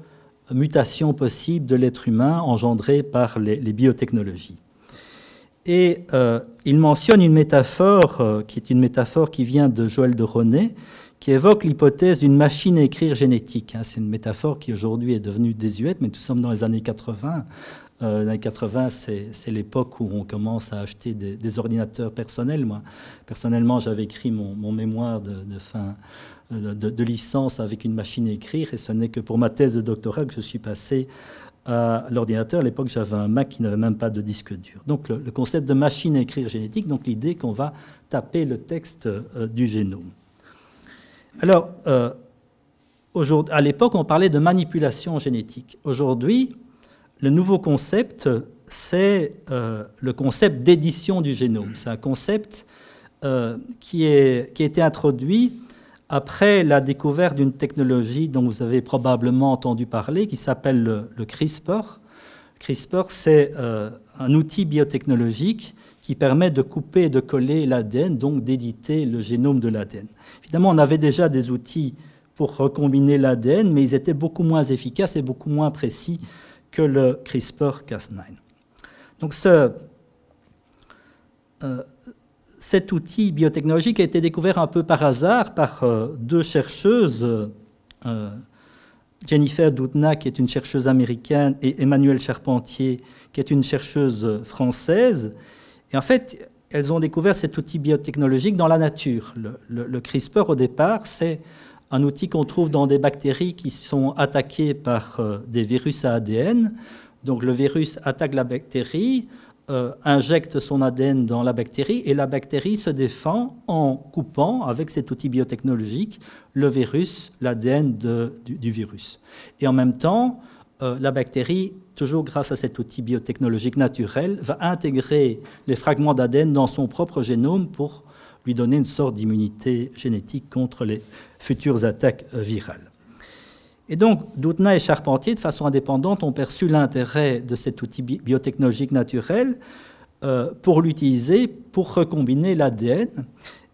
D: mutations possibles de l'être humain engendrées par les, biotechnologies. Et euh, il mentionne une métaphore qui est une métaphore qui vient de Joël de Ronet, qui évoque l'hypothèse d'une machine à écrire génétique. Hein. C'est une métaphore qui aujourd'hui est devenue désuète, mais nous sommes dans les années 80. Euh, les années 80, c'est l'époque où on commence à acheter des, ordinateurs personnels. Moi, personnellement, j'avais écrit mon, mémoire de, fin euh, de, licence avec une machine à écrire, et ce n'est que pour ma thèse de doctorat que je suis passé à l'ordinateur. À l'époque, j'avais un Mac qui n'avait même pas de disque dur. Donc, le, concept de machine à écrire génétique, donc l'idée qu'on va taper le texte euh, du génome. Alors, euh, à l'époque, on parlait de manipulation génétique. Aujourd'hui, le nouveau concept, c'est euh, le concept d'édition du génome. C'est un concept euh, qui, a été introduit après la découverte d'une technologie dont vous avez probablement entendu parler, qui s'appelle le, CRISPR. CRISPR, c'est un outil biotechnologique qui permet de couper et de coller l'ADN, donc d'éditer le génome de l'ADN. Évidemment, on avait déjà des outils pour recombiner l'ADN, mais ils étaient beaucoup moins efficaces et beaucoup moins précis que le CRISPR-Cas9. Donc euh, cet outil biotechnologique a été découvert un peu par hasard par euh, deux chercheuses, euh, Jennifer Doudna, qui est une chercheuse américaine, et Emmanuelle Charpentier, qui est une chercheuse française. Et en fait, elles ont découvert cet outil biotechnologique dans la nature. Le, CRISPR, au départ, c'est un outil qu'on trouve dans des bactéries qui sont attaquées par euh, des virus à ADN. Donc le virus attaque la bactérie, euh, injecte son ADN dans la bactérie et la bactérie se défend en coupant avec cet outil biotechnologique le virus, l'ADN du, virus. Et en même temps, euh, la bactérie, toujours grâce à cet outil biotechnologique naturel, va intégrer les fragments d'ADN dans son propre génome pour lui donner une sorte d'immunité génétique contre les futures attaques euh, virales. Et donc, Doudna et Charpentier, de façon indépendante, ont perçu l'intérêt de cet outil biotechnologique naturel euh, pour l'utiliser pour recombiner l'ADN.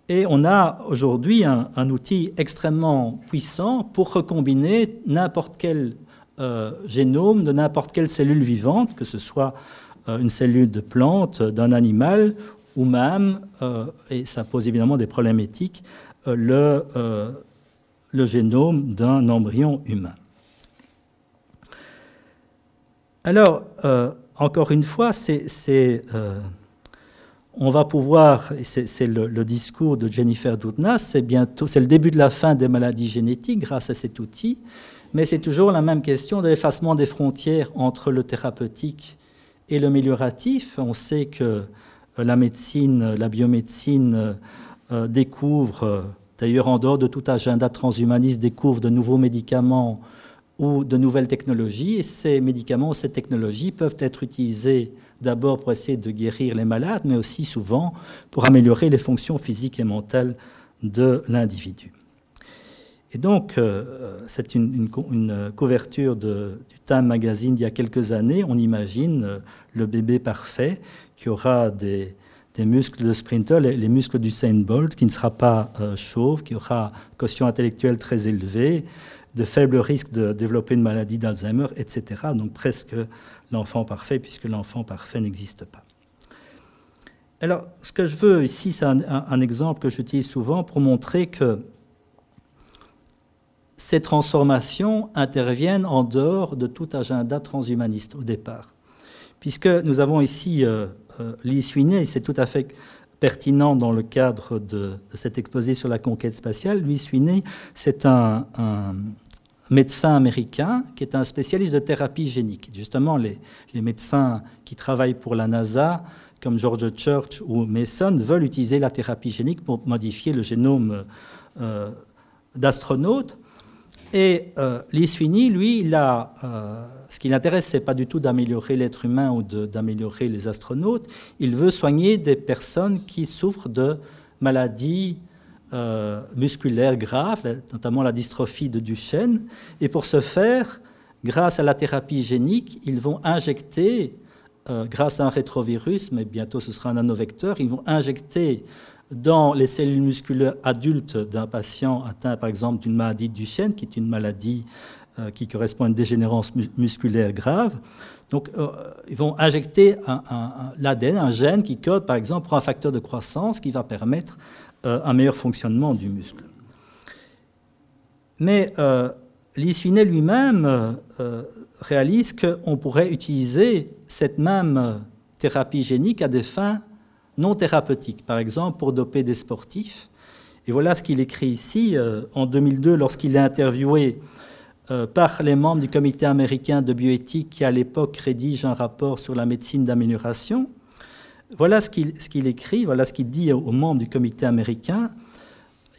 D: Et on a aujourd'hui un, outil extrêmement puissant pour recombiner n'importe quel euh, génome de n'importe quelle cellule vivante, que ce soit euh, une cellule de plante, d'un animal, ou même, et ça pose évidemment des problèmes éthiques, le, le génome d'un embryon humain. Alors, encore une fois, c'est, on va pouvoir, c'est, le, discours de Jennifer Doudna, c'est bientôt, c'est le début de la fin des maladies génétiques grâce à cet outil mais c'est toujours la même question de l'effacement des frontières entre le thérapeutique et le mélioratif. On sait que euh, la médecine, la biomédecine euh, euh, découvre, d'ailleurs en dehors de tout agenda transhumaniste, découvre de nouveaux médicaments ou de nouvelles technologies. Et ces médicaments, ces technologies peuvent être utilisés d'abord pour essayer de guérir les malades, mais aussi souvent pour améliorer les fonctions physiques et mentales de l'individu. Et donc, c'est une, couverture du Time Magazine d'il y a quelques années. On imagine le bébé parfait qui aura des, des muscles de sprinter, les, muscles du Saint Bolt, qui ne sera pas euh, chauve, qui aura quotient intellectuel très élevé, de faibles risques de développer une maladie d'Alzheimer, etc. Donc presque l'enfant parfait, puisque l'enfant parfait n'existe pas. Alors, ce que je veux ici, c'est un, exemple que j'utilise souvent pour montrer que ces transformations interviennent en dehors de tout agenda transhumaniste au départ. Puisque nous avons ici euh, Lee Sweeney, c'est tout à fait pertinent dans le cadre de, cet exposé sur la conquête spatiale. Lee Sweeney, c'est un, médecin américain qui est un spécialiste de thérapie génique. Justement, les, médecins qui travaillent pour la NASA, comme George Church ou Mason, veulent utiliser la thérapie génique pour modifier le génome euh, d'astronautes. Et euh, Lee Sweeney, lui, il a, euh, ce qui l'intéresse, c'est pas du tout d'améliorer l'être humain ou d'améliorer les astronautes. Il veut soigner des personnes qui souffrent de maladies euh, musculaires graves, notamment la dystrophie de Duchenne. Et pour ce faire, grâce à la thérapie génique, ils vont injecter, euh, grâce à un rétrovirus, mais bientôt ce sera un nanovecteur, ils vont injecter dans les cellules musculaires adultes d'un patient atteint par exemple d'une maladie de Duchenne, qui est une maladie qui correspond à une dégénérance musculaire grave. Donc, euh, ils vont injecter l'ADN, un gène qui code par exemple pour un facteur de croissance qui va permettre euh, un meilleur fonctionnement du muscle. Mais euh, lui-même réalise qu'on pourrait utiliser cette même thérapie génique à des fins non thérapeutiques, par exemple pour doper des sportifs. Et voilà ce qu'il écrit ici euh, en 2002 lorsqu'il est interviewé euh, par les membres du comité américain de bioéthique qui à l'époque rédige un rapport sur la médecine d'amélioration. Voilà ce qu'il écrit, voilà ce qu'il dit aux membres du comité américain.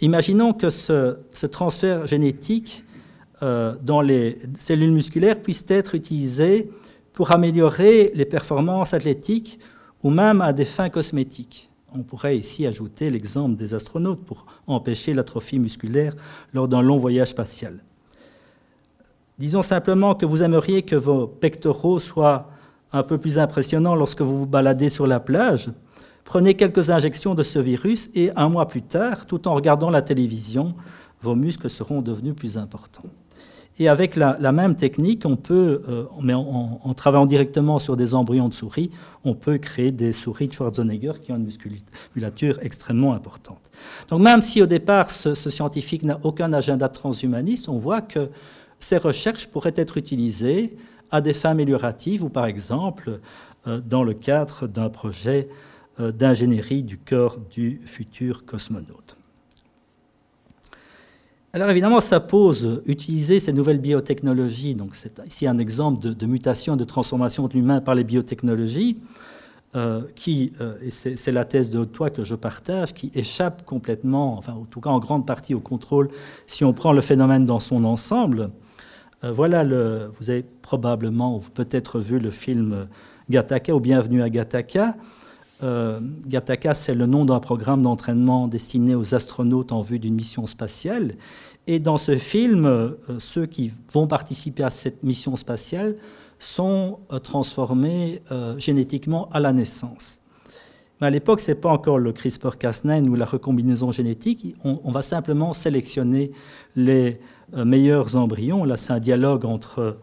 D: Imaginons que ce, transfert génétique euh, dans les cellules musculaires puisse être utilisé pour améliorer les performances athlétiques ou même à des fins cosmétiques. On pourrait ici ajouter l'exemple des astronautes pour empêcher l'atrophie musculaire lors d'un long voyage spatial. Disons simplement que vous aimeriez que vos pectoraux soient un peu plus impressionnants lorsque vous vous baladez sur la plage. Prenez quelques injections de ce virus et un mois plus tard, tout en regardant la télévision, vos muscles seront devenus plus importants. Et avec la, même technique, on peut, euh, mais en, travaillant directement sur des embryons de souris, on peut créer des souris de Schwarzenegger qui ont une musculature extrêmement importante. Donc même si au départ ce, scientifique n'a aucun agenda transhumaniste, on voit que ces recherches pourraient être utilisées à des fins amélioratives ou par exemple euh, dans le cadre d'un projet euh, d'ingénierie du corps du futur cosmonaute. Alors évidemment, ça pose utiliser ces nouvelles biotechnologies. Donc c'est ici un exemple de, mutation, de transformation de l'humain par les biotechnologies, euh, qui, et c'est la thèse de toi que je partage, qui échappe complètement, enfin en tout cas en grande partie au contrôle, si on prend le phénomène dans son ensemble. Euh, voilà, vous avez probablement ou peut-être vu le film Gattaca ou Bienvenue à Gattaca. Euh, Gattaca, c'est le nom d'un programme d'entraînement destiné aux astronautes en vue d'une mission spatiale. Et dans ce film, euh, ceux qui vont participer à cette mission spatiale sont euh, transformés génétiquement à la naissance. Mais à l'époque, ce n'est pas encore le CRISPR-Cas9 ou la recombinaison génétique. On, va simplement sélectionner les meilleurs embryons. Là, c'est un dialogue entre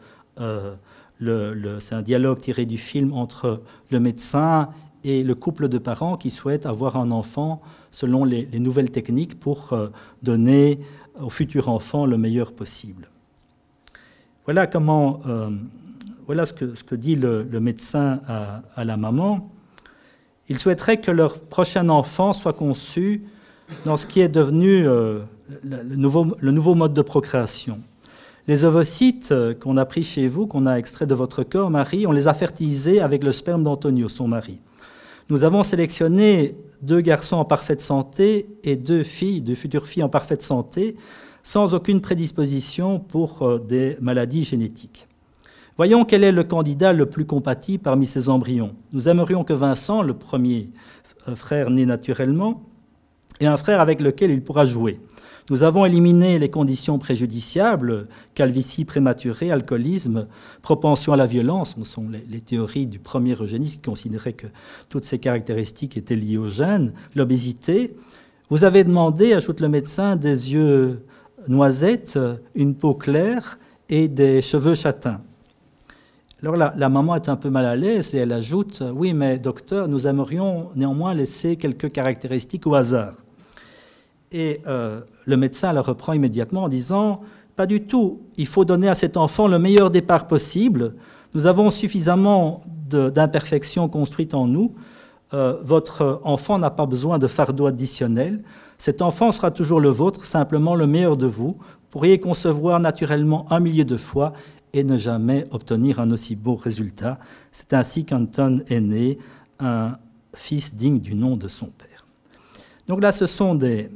D: c'est un dialogue tiré du film entre le médecin et le couple de parents qui souhaitent avoir un enfant selon les, nouvelles techniques pour euh, donner au futur enfant le meilleur possible. Voilà, comment, euh, voilà ce, que, ce que dit le, médecin à, la maman. Il souhaiterait que leur prochain enfant soit conçu dans ce qui est devenu euh, le, nouveau, nouveau mode de procréation. Les ovocytes qu'on a pris chez vous, qu'on a extraits de votre corps, Marie, on les a fertilisés avec le sperme d'Antonio, son mari. Nous avons sélectionné deux garçons en parfaite santé et deux filles, deux futures filles en parfaite santé, sans aucune prédisposition pour euh, des maladies génétiques. Voyons quel est le candidat le plus compatible parmi ces embryons. Nous aimerions que Vincent, le premier euh, frère né naturellement, et un frère avec lequel il pourra jouer. Nous avons éliminé les conditions préjudiciables, calvitie prématurée, alcoolisme, propension à la violence. Ce sont les, théories du premier eugéniste qui considérait que toutes ces caractéristiques étaient liées au gène, l'obésité. Vous avez demandé, ajoute le médecin, des yeux noisettes, une peau claire et des cheveux châtains. Alors la, la, maman est un peu mal à l'aise et elle ajoute Oui, mais docteur, nous aimerions néanmoins laisser quelques caractéristiques au hasard. Et euh, le médecin la reprend immédiatement en disant Pas du tout, il faut donner à cet enfant le meilleur départ possible. Nous avons suffisamment d'imperfections construites en nous. Euh, votre enfant n'a pas besoin de fardeau additionnel. Cet enfant sera toujours le vôtre, simplement le meilleur de vous. Vous pourriez concevoir naturellement un millier de fois et ne jamais obtenir un aussi beau résultat. C'est ainsi qu'Anton est né, un fils digne du nom de son père. Donc là, ce sont des,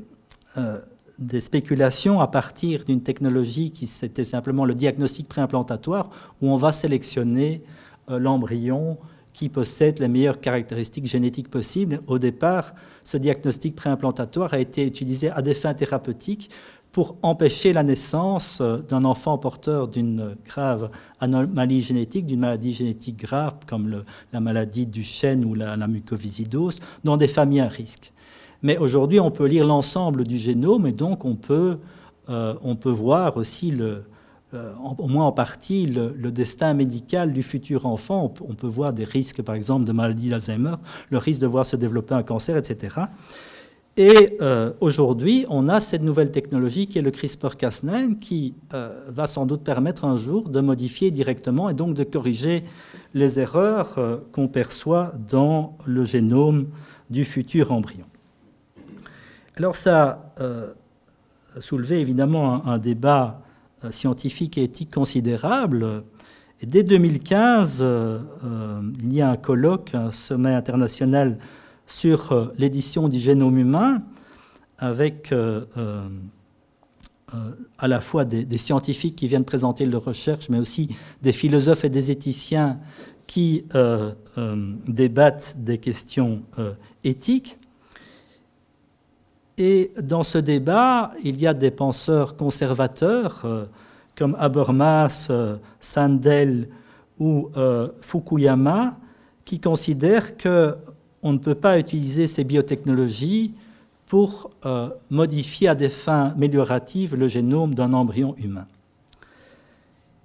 D: euh, des spéculations à partir d'une technologie qui c'était simplement le diagnostic préimplantatoire, où on va sélectionner euh, l'embryon qui possède les meilleures caractéristiques génétiques possibles. Au départ, ce diagnostic préimplantatoire a été utilisé à des fins thérapeutiques pour empêcher la naissance euh, d'un enfant porteur d'une grave anomalie génétique, d'une maladie génétique grave comme la maladie du chêne ou la, la mucoviscidose, dans des familles à risque. Mais aujourd'hui, on peut lire l'ensemble du génome et donc on peut, euh, on peut voir aussi, euh, au moins en partie, le, destin médical du futur enfant. On, peut voir des risques, par exemple, de maladie d'Alzheimer, le risque de voir se développer un cancer, etc. Et euh, aujourd'hui, on a cette nouvelle technologie qui est le CRISPR-Cas9 qui va sans doute permettre un jour de modifier directement et donc de corriger les erreurs qu'on perçoit dans le génome du futur embryon. Alors ça euh, a soulevé évidemment un, débat euh, scientifique et éthique considérable. Et dès 2015, euh, il y a un colloque, un sommet international sur l'édition du génome humain, avec à la fois des, scientifiques qui viennent présenter leurs recherches, mais aussi des philosophes et des éthiciens qui débattent des questions éthiques. Et dans ce débat, il y a des penseurs conservateurs euh, comme Habermas, euh, Sandel ou euh, Fukuyama qui considèrent qu'on ne peut pas utiliser ces biotechnologies pour modifier à des fins amélioratives le génome d'un embryon humain.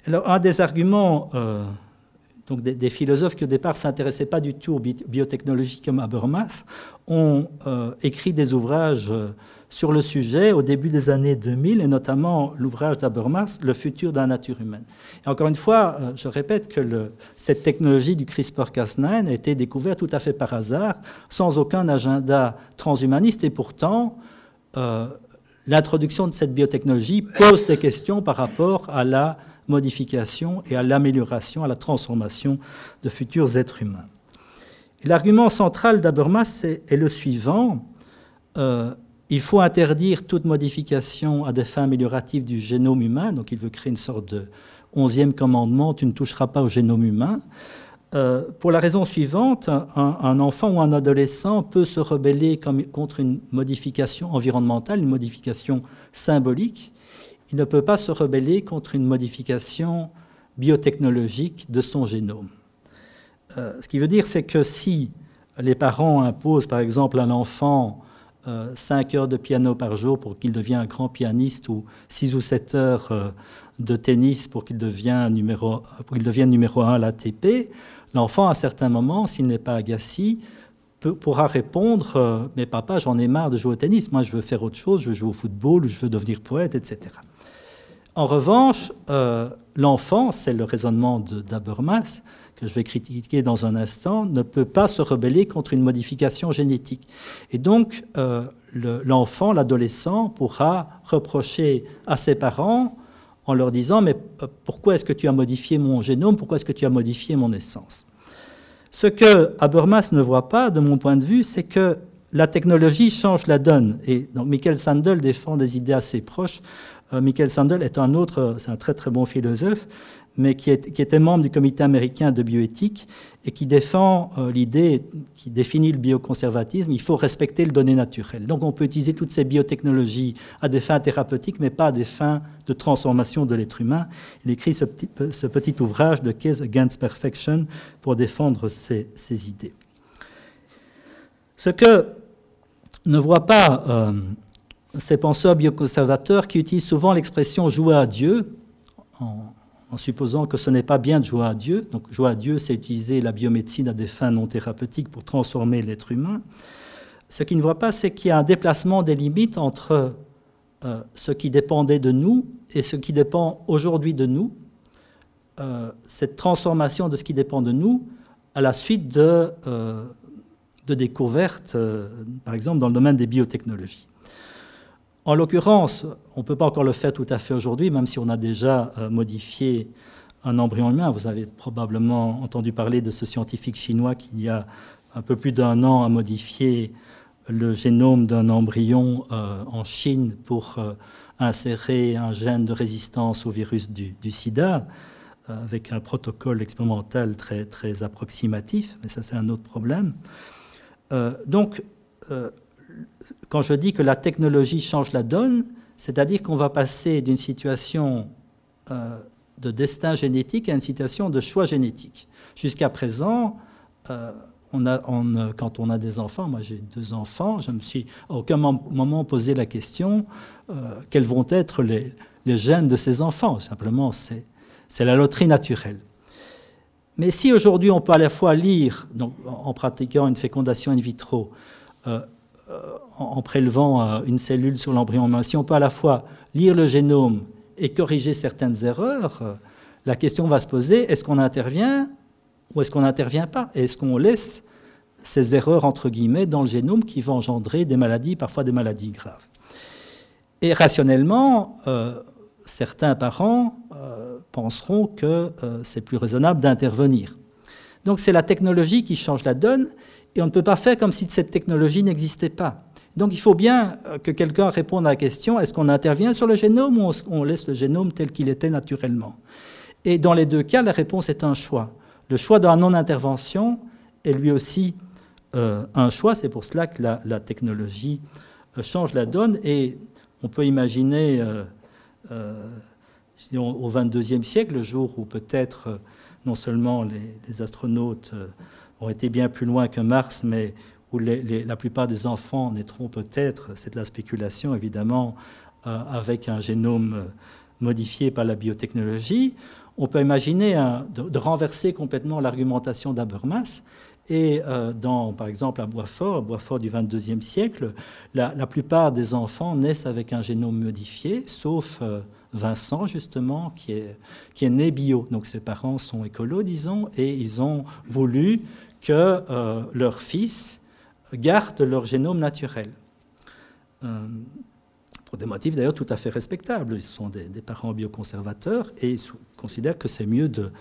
D: Alors, un des arguments donc des, philosophes qui au départ ne s'intéressaient pas du tout aux biotechnologies comme Habermas, ont euh, écrit des ouvrages euh, sur le sujet au début des années 2000, et notamment l'ouvrage d'Habermas, Le futur de la nature humaine. Et encore une fois, euh, je répète que cette technologie du CRISPR-Cas9 a été découverte tout à fait par hasard, sans aucun agenda transhumaniste, et pourtant, l'introduction de cette biotechnologie pose des questions par rapport à la modification et à l'amélioration, à la transformation de futurs êtres humains. L'argument central d'Habermas est, le suivant. Euh, il faut interdire toute modification à des fins amélioratives du génome humain. Donc il veut créer une sorte de onzième commandement, tu ne toucheras pas au génome humain. Euh, pour la raison suivante, un, enfant ou un adolescent peut se rebeller contre une modification environnementale, une modification symbolique, il ne peut pas se rebeller contre une modification biotechnologique de son génome. Euh, ce qui veut dire, c'est que si les parents imposent, par exemple, à un enfant 5 euh, heures de piano par jour pour qu'il devienne un grand pianiste ou 6 ou 7 heures euh, de tennis pour qu'il devienne numéro, pour qu'il devienne numéro 1 à l'ATP, l'enfant, à un certain moment, s'il n'est pas agacé, pourra répondre Mais papa, j'en ai marre de jouer au tennis, moi je veux faire autre chose, je veux jouer au football, ou je veux devenir poète, etc. En revanche, euh, l'enfant, c'est le raisonnement d'Abermas, que je vais critiquer dans un instant, ne peut pas se rebeller contre une modification génétique. Et donc, euh, l'enfant, l'adolescent, pourra reprocher à ses parents en leur disant Mais euh, pourquoi est-ce que tu as modifié mon génome? Pourquoi est-ce que tu as modifié mon essence? Ce que Habermas ne voit pas, de mon point de vue, c'est que la technologie change la donne. Et donc, Michael Sandel défend des idées assez proches Michael Sandel est un autre, c'est un très très bon philosophe, mais qui, était membre du comité américain de bioéthique et qui défend euh, l'idée, qui définit le bioconservatisme, il faut respecter le donné naturel. Donc on peut utiliser toutes ces biotechnologies à des fins thérapeutiques, mais pas à des fins de transformation de l'être humain. Il écrit ce petit, ouvrage de Case Against Perfection pour défendre ces, idées. Ce que ne voient pas euh, ces penseurs bioconservateurs qui utilisent souvent l'expression jouer à Dieu, en, supposant que ce n'est pas bien de jouer à Dieu. Donc jouer à Dieu, c'est utiliser la biomédecine à des fins non thérapeutiques pour transformer l'être humain. Ce qu'ils ne voient pas, c'est qu'il y a un déplacement des limites entre euh, ce qui dépendait de nous et ce qui dépend aujourd'hui de nous. Euh, cette transformation de ce qui dépend de nous à la suite de, euh, de découvertes, par exemple dans le domaine des biotechnologies. En l'occurrence, on ne peut pas encore le faire tout à fait aujourd'hui, même si on a déjà euh, modifié un embryon humain. Vous avez probablement entendu parler de ce scientifique chinois qui, il y a un peu plus d'un an, a modifié le génome d'un embryon euh, en Chine pour euh, insérer un gène de résistance au virus du, sida, avec un protocole expérimental très, très approximatif, mais ça c'est un autre problème. donc, quand je dis que la technologie change la donne, c'est-à-dire qu'on va passer d'une situation euh, de destin génétique à une situation de choix génétique. Jusqu'à présent, euh, quand on a des enfants, moi j'ai deux enfants, je me suis à aucun moment posé la question euh, quels vont être les, gènes de ces enfants. Simplement, c'est la loterie naturelle. Mais si aujourd'hui on peut à la fois lire, en pratiquant une fécondation in vitro, en prélevant euh, une cellule sur l'embryon si on peut à la fois lire le génome et corriger certaines erreurs, euh, la question va se poser, est-ce qu'on intervient ou est-ce qu'on n'intervient pas? Est-ce qu'on laisse ces erreurs, entre guillemets, dans le génome qui vont engendrer des maladies, parfois des maladies graves? Et rationnellement, euh, certains parents penseront que c'est plus raisonnable d'intervenir. Donc c'est la technologie qui change la donne, et on ne peut pas faire comme si cette technologie n'existait pas. Donc il faut bien euh, que quelqu'un réponde à la question, est-ce qu'on intervient sur le génome ou on laisse le génome tel qu'il était naturellement? Et dans les deux cas, la réponse est un choix. Le choix de la non-intervention est lui aussi euh, un choix, c'est pour cela que la, technologie euh, change la donne et on peut imaginer au XXIe siècle, le jour où peut-être non seulement les astronautes ont été bien plus loin que Mars, mais où la plupart des enfants naîtront peut-être, c'est de la spéculation évidemment, euh, avec un génome euh, modifié par la biotechnologie, on peut imaginer de, renverser complètement l'argumentation d'Habermas. Et euh, dans, par exemple, à Boisfort, à Boisfort du 22e siècle, la, plupart des enfants naissent avec un génome modifié, sauf Vincent, justement, qui est, né bio. Donc ses parents sont écolos, disons, et ils ont voulu que leur fils gardent leur génome naturel. Euh, pour des motifs d'ailleurs tout à fait respectables. Ils sont des, parents bioconservateurs et ils considèrent que c'est mieux de,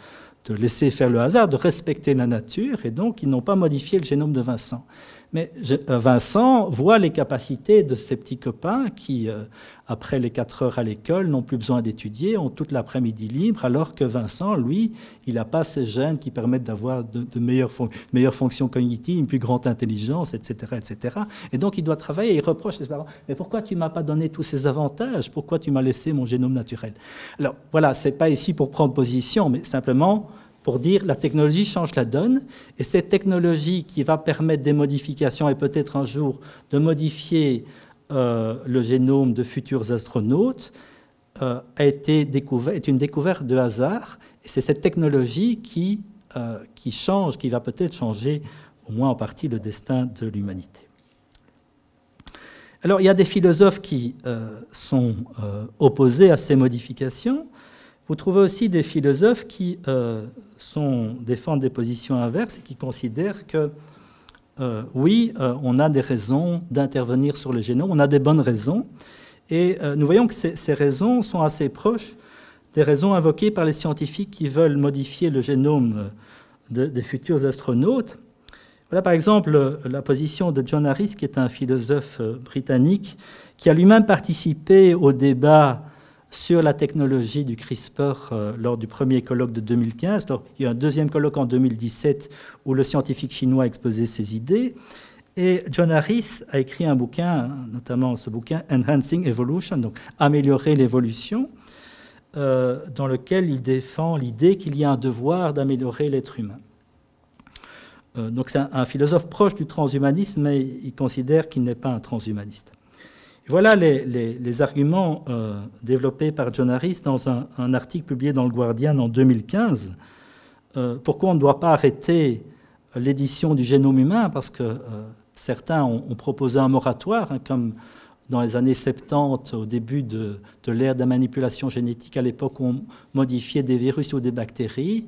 D: laisser faire le hasard, de respecter la nature, et donc ils n'ont pas modifié le génome de Vincent. Mais euh, Vincent voit les capacités de ses petits copains qui, euh, après les 4 heures à l'école, n'ont plus besoin d'étudier, ont toute l'après-midi libre, alors que Vincent, lui, il n'a pas ces gènes qui permettent d'avoir de, meilleures, fonctions cognitives, une plus grande intelligence, etc., etc. Et donc il doit travailler et il reproche à ses parents, mais pourquoi tu m'as pas donné tous ces avantages? Pourquoi tu m'as laissé mon génome naturel? Alors voilà, c'est pas ici pour prendre position, mais simplement pour dire la technologie change la donne, et cette technologie qui va permettre des modifications et peut-être un jour de modifier euh, le génome de futurs astronautes, euh, a été est une découverte de hasard, et c'est cette technologie qui, euh, qui change, qui va peut-être changer au moins en partie le destin de l'humanité. Alors il y a des philosophes qui sont opposés à ces modifications. Vous trouvez aussi des philosophes qui sont, défendent des positions inverses et qui considèrent que euh, oui, euh, on a des raisons d'intervenir sur le génome, on a des bonnes raisons, et euh, nous voyons que ces, raisons sont assez proches des raisons invoquées par les scientifiques qui veulent modifier le génome des futurs astronautes. Voilà par exemple la position de John Harris, qui est un philosophe britannique, qui a lui-même participé au débat sur la technologie du CRISPR lors du premier colloque de 2015. il y a un deuxième colloque en 2017 où le scientifique chinois a exposé ses idées. Et John Harris a écrit un bouquin, notamment ce bouquin Enhancing Evolution, donc Améliorer l'évolution, dans lequel il défend l'idée qu'il y a un devoir d'améliorer l'être humain. Euh, donc c'est un, philosophe proche du transhumanisme, mais il considère qu'il n'est pas un transhumaniste. Voilà les, arguments euh, développés par John Harris dans un, article publié dans le Guardian en 2015. Euh, pourquoi on ne doit pas arrêter l'édition du génome humain Parce que certains ont, proposé un moratoire, hein, comme dans les années 70, au début de, de l'ère de la manipulation génétique, à l'époque où on modifiait des virus ou des bactéries.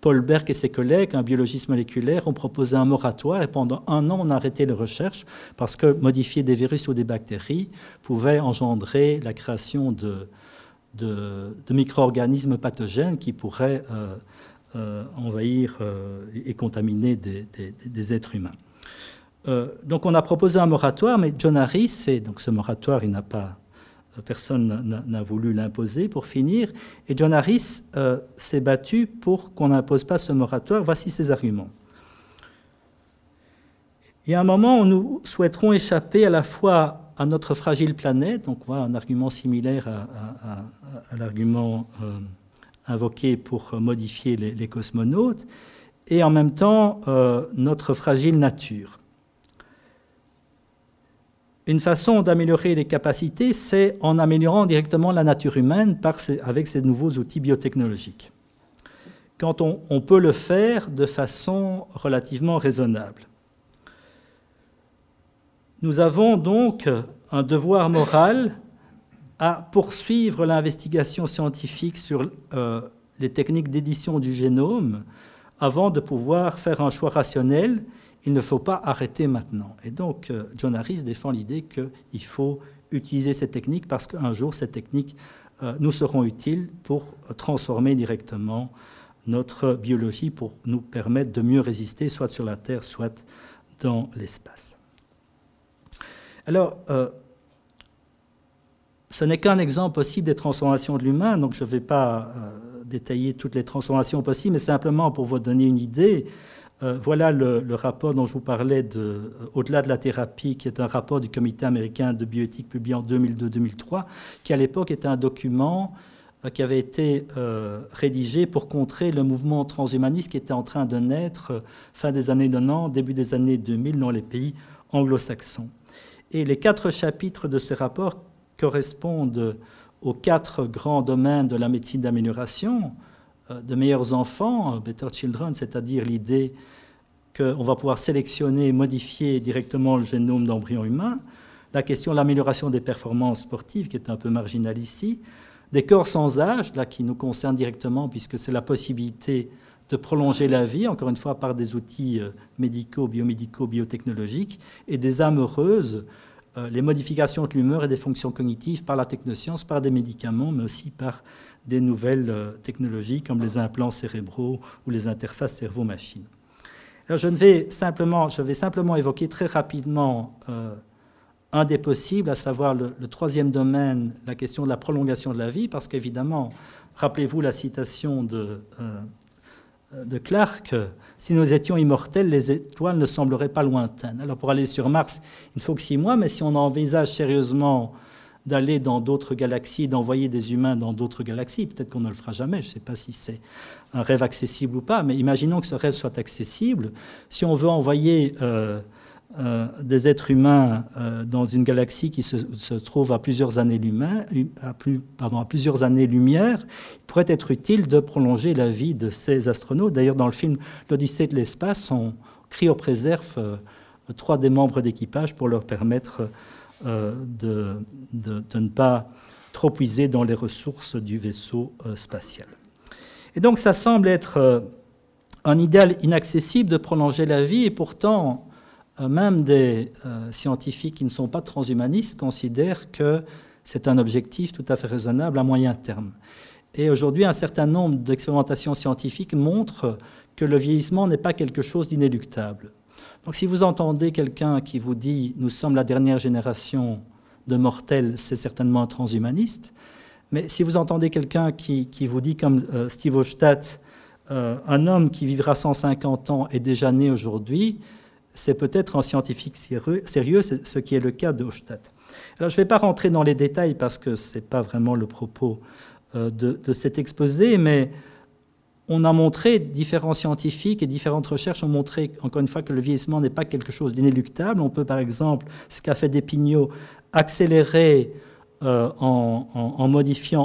D: Paul Berg et ses collègues, un biologiste moléculaire, ont proposé un moratoire et pendant un an, on a arrêté les recherches parce que modifier des virus ou des bactéries pouvait engendrer la création de, micro-organismes pathogènes qui pourraient euh, euh, envahir euh, et contaminer des, êtres humains. donc on a proposé un moratoire, mais John Harris, donc ce moratoire, il n'a pas personne n'a voulu l'imposer pour finir. Et John Harris euh, s'est battu pour qu'on n'impose pas ce moratoire. Voici ses arguments. Il y a un moment où nous souhaiterons échapper à la fois à notre fragile planète, donc voilà un argument similaire à, l'argument euh, invoqué pour modifier les, cosmonautes, et en même temps euh, notre fragile nature. Une façon d'améliorer les capacités, c'est en améliorant directement la nature humaine avec ces nouveaux outils biotechnologiques. Quand on, peut le faire de façon relativement raisonnable. Nous avons donc un devoir moral à poursuivre l'investigation scientifique sur euh, les techniques d'édition du génome avant de pouvoir faire un choix rationnel il ne faut pas arrêter maintenant. Et donc, euh, John Harris défend l'idée qu'il faut utiliser ces techniques parce qu'un jour, ces techniques euh, nous seront utiles pour transformer directement notre biologie, pour nous permettre de mieux résister, soit sur la Terre, soit dans l'espace. Alors, euh, ce n'est qu'un exemple possible des transformations de l'humain, donc je ne vais pas détailler toutes les transformations possibles, mais simplement pour vous donner une idée. Euh, voilà le, rapport dont je vous parlais de, euh, au-delà de la thérapie, qui est un rapport du Comité américain de bioéthique publié en 2002-2003, qui à l'époque était un document euh, qui avait été rédigé pour contrer le mouvement transhumaniste qui était en train de naître fin des années 90, début des années 2000 dans les pays anglo-saxons. Et les quatre chapitres de ce rapport correspondent aux quatre grands domaines de la médecine d'amélioration, de meilleurs enfants, euh, Better Children, c'est-à-dire l'idée qu'on va pouvoir sélectionner et modifier directement le génome d'embryons humains, la question de l'amélioration des performances sportives, qui est un peu marginale ici, des corps sans âge, là qui nous concerne directement, puisque c'est la possibilité de prolonger la vie, encore une fois par des outils euh, médicaux, biomédicaux, biotechnologiques, et des âmes heureuses, les modifications de l'humeur et des fonctions cognitives par la technoscience, par des médicaments, mais aussi par des nouvelles euh, technologies comme les implants cérébraux ou les interfaces cerveau-machine. Alors je, vais simplement, je vais simplement évoquer très rapidement euh, un des possibles, à savoir le, troisième domaine, la question de la prolongation de la vie, parce qu'évidemment, rappelez-vous la citation de, euh, de Clark, si nous étions immortels, les étoiles ne sembleraient pas lointaines. Alors pour aller sur Mars, il ne faut que six mois, mais si on envisage sérieusement d'aller dans d'autres galaxies, d'envoyer des humains dans d'autres galaxies. Peut-être qu'on ne le fera jamais, je ne sais pas si c'est un rêve accessible ou pas, mais imaginons que ce rêve soit accessible. Si on veut envoyer euh, euh, des êtres humains euh, dans une galaxie qui se, trouve à plusieurs années à, pardon, à plusieurs années lumière, il pourrait être utile de prolonger la vie de ces astronautes. D'ailleurs, dans le film L'Odyssée de l'espace, on préserve trois des membres d'équipage pour leur permettre euh, de, de, ne pas trop puiser dans les ressources du vaisseau euh, spatial. Et donc ça semble être euh, un idéal inaccessible de prolonger la vie, et pourtant, même des scientifiques qui ne sont pas transhumanistes considèrent que c'est un objectif tout à fait raisonnable à moyen terme. Et aujourd'hui, un certain nombre d'expérimentations scientifiques montrent que le vieillissement n'est pas quelque chose d'inéluctable. Donc si vous entendez quelqu'un qui vous dit nous sommes la dernière génération de mortels, c'est certainement un transhumaniste. Mais si vous entendez quelqu'un qui, vous dit, comme euh, Steve Ostadt, un homme qui vivra 150 ans est déjà né aujourd'hui, c'est peut-être un scientifique sérieux, ce qui est le cas d'Ostadt. Alors je ne vais pas rentrer dans les détails parce que ce n'est pas vraiment le propos de, de, cet exposé, mais on a montré, différents scientifiques et différentes recherches ont montré, encore une fois, que le vieillissement n'est pas quelque chose d'inéluctable. On peut, par exemple, ce qu'a fait Despignot, accélérer euh, en, modifiant,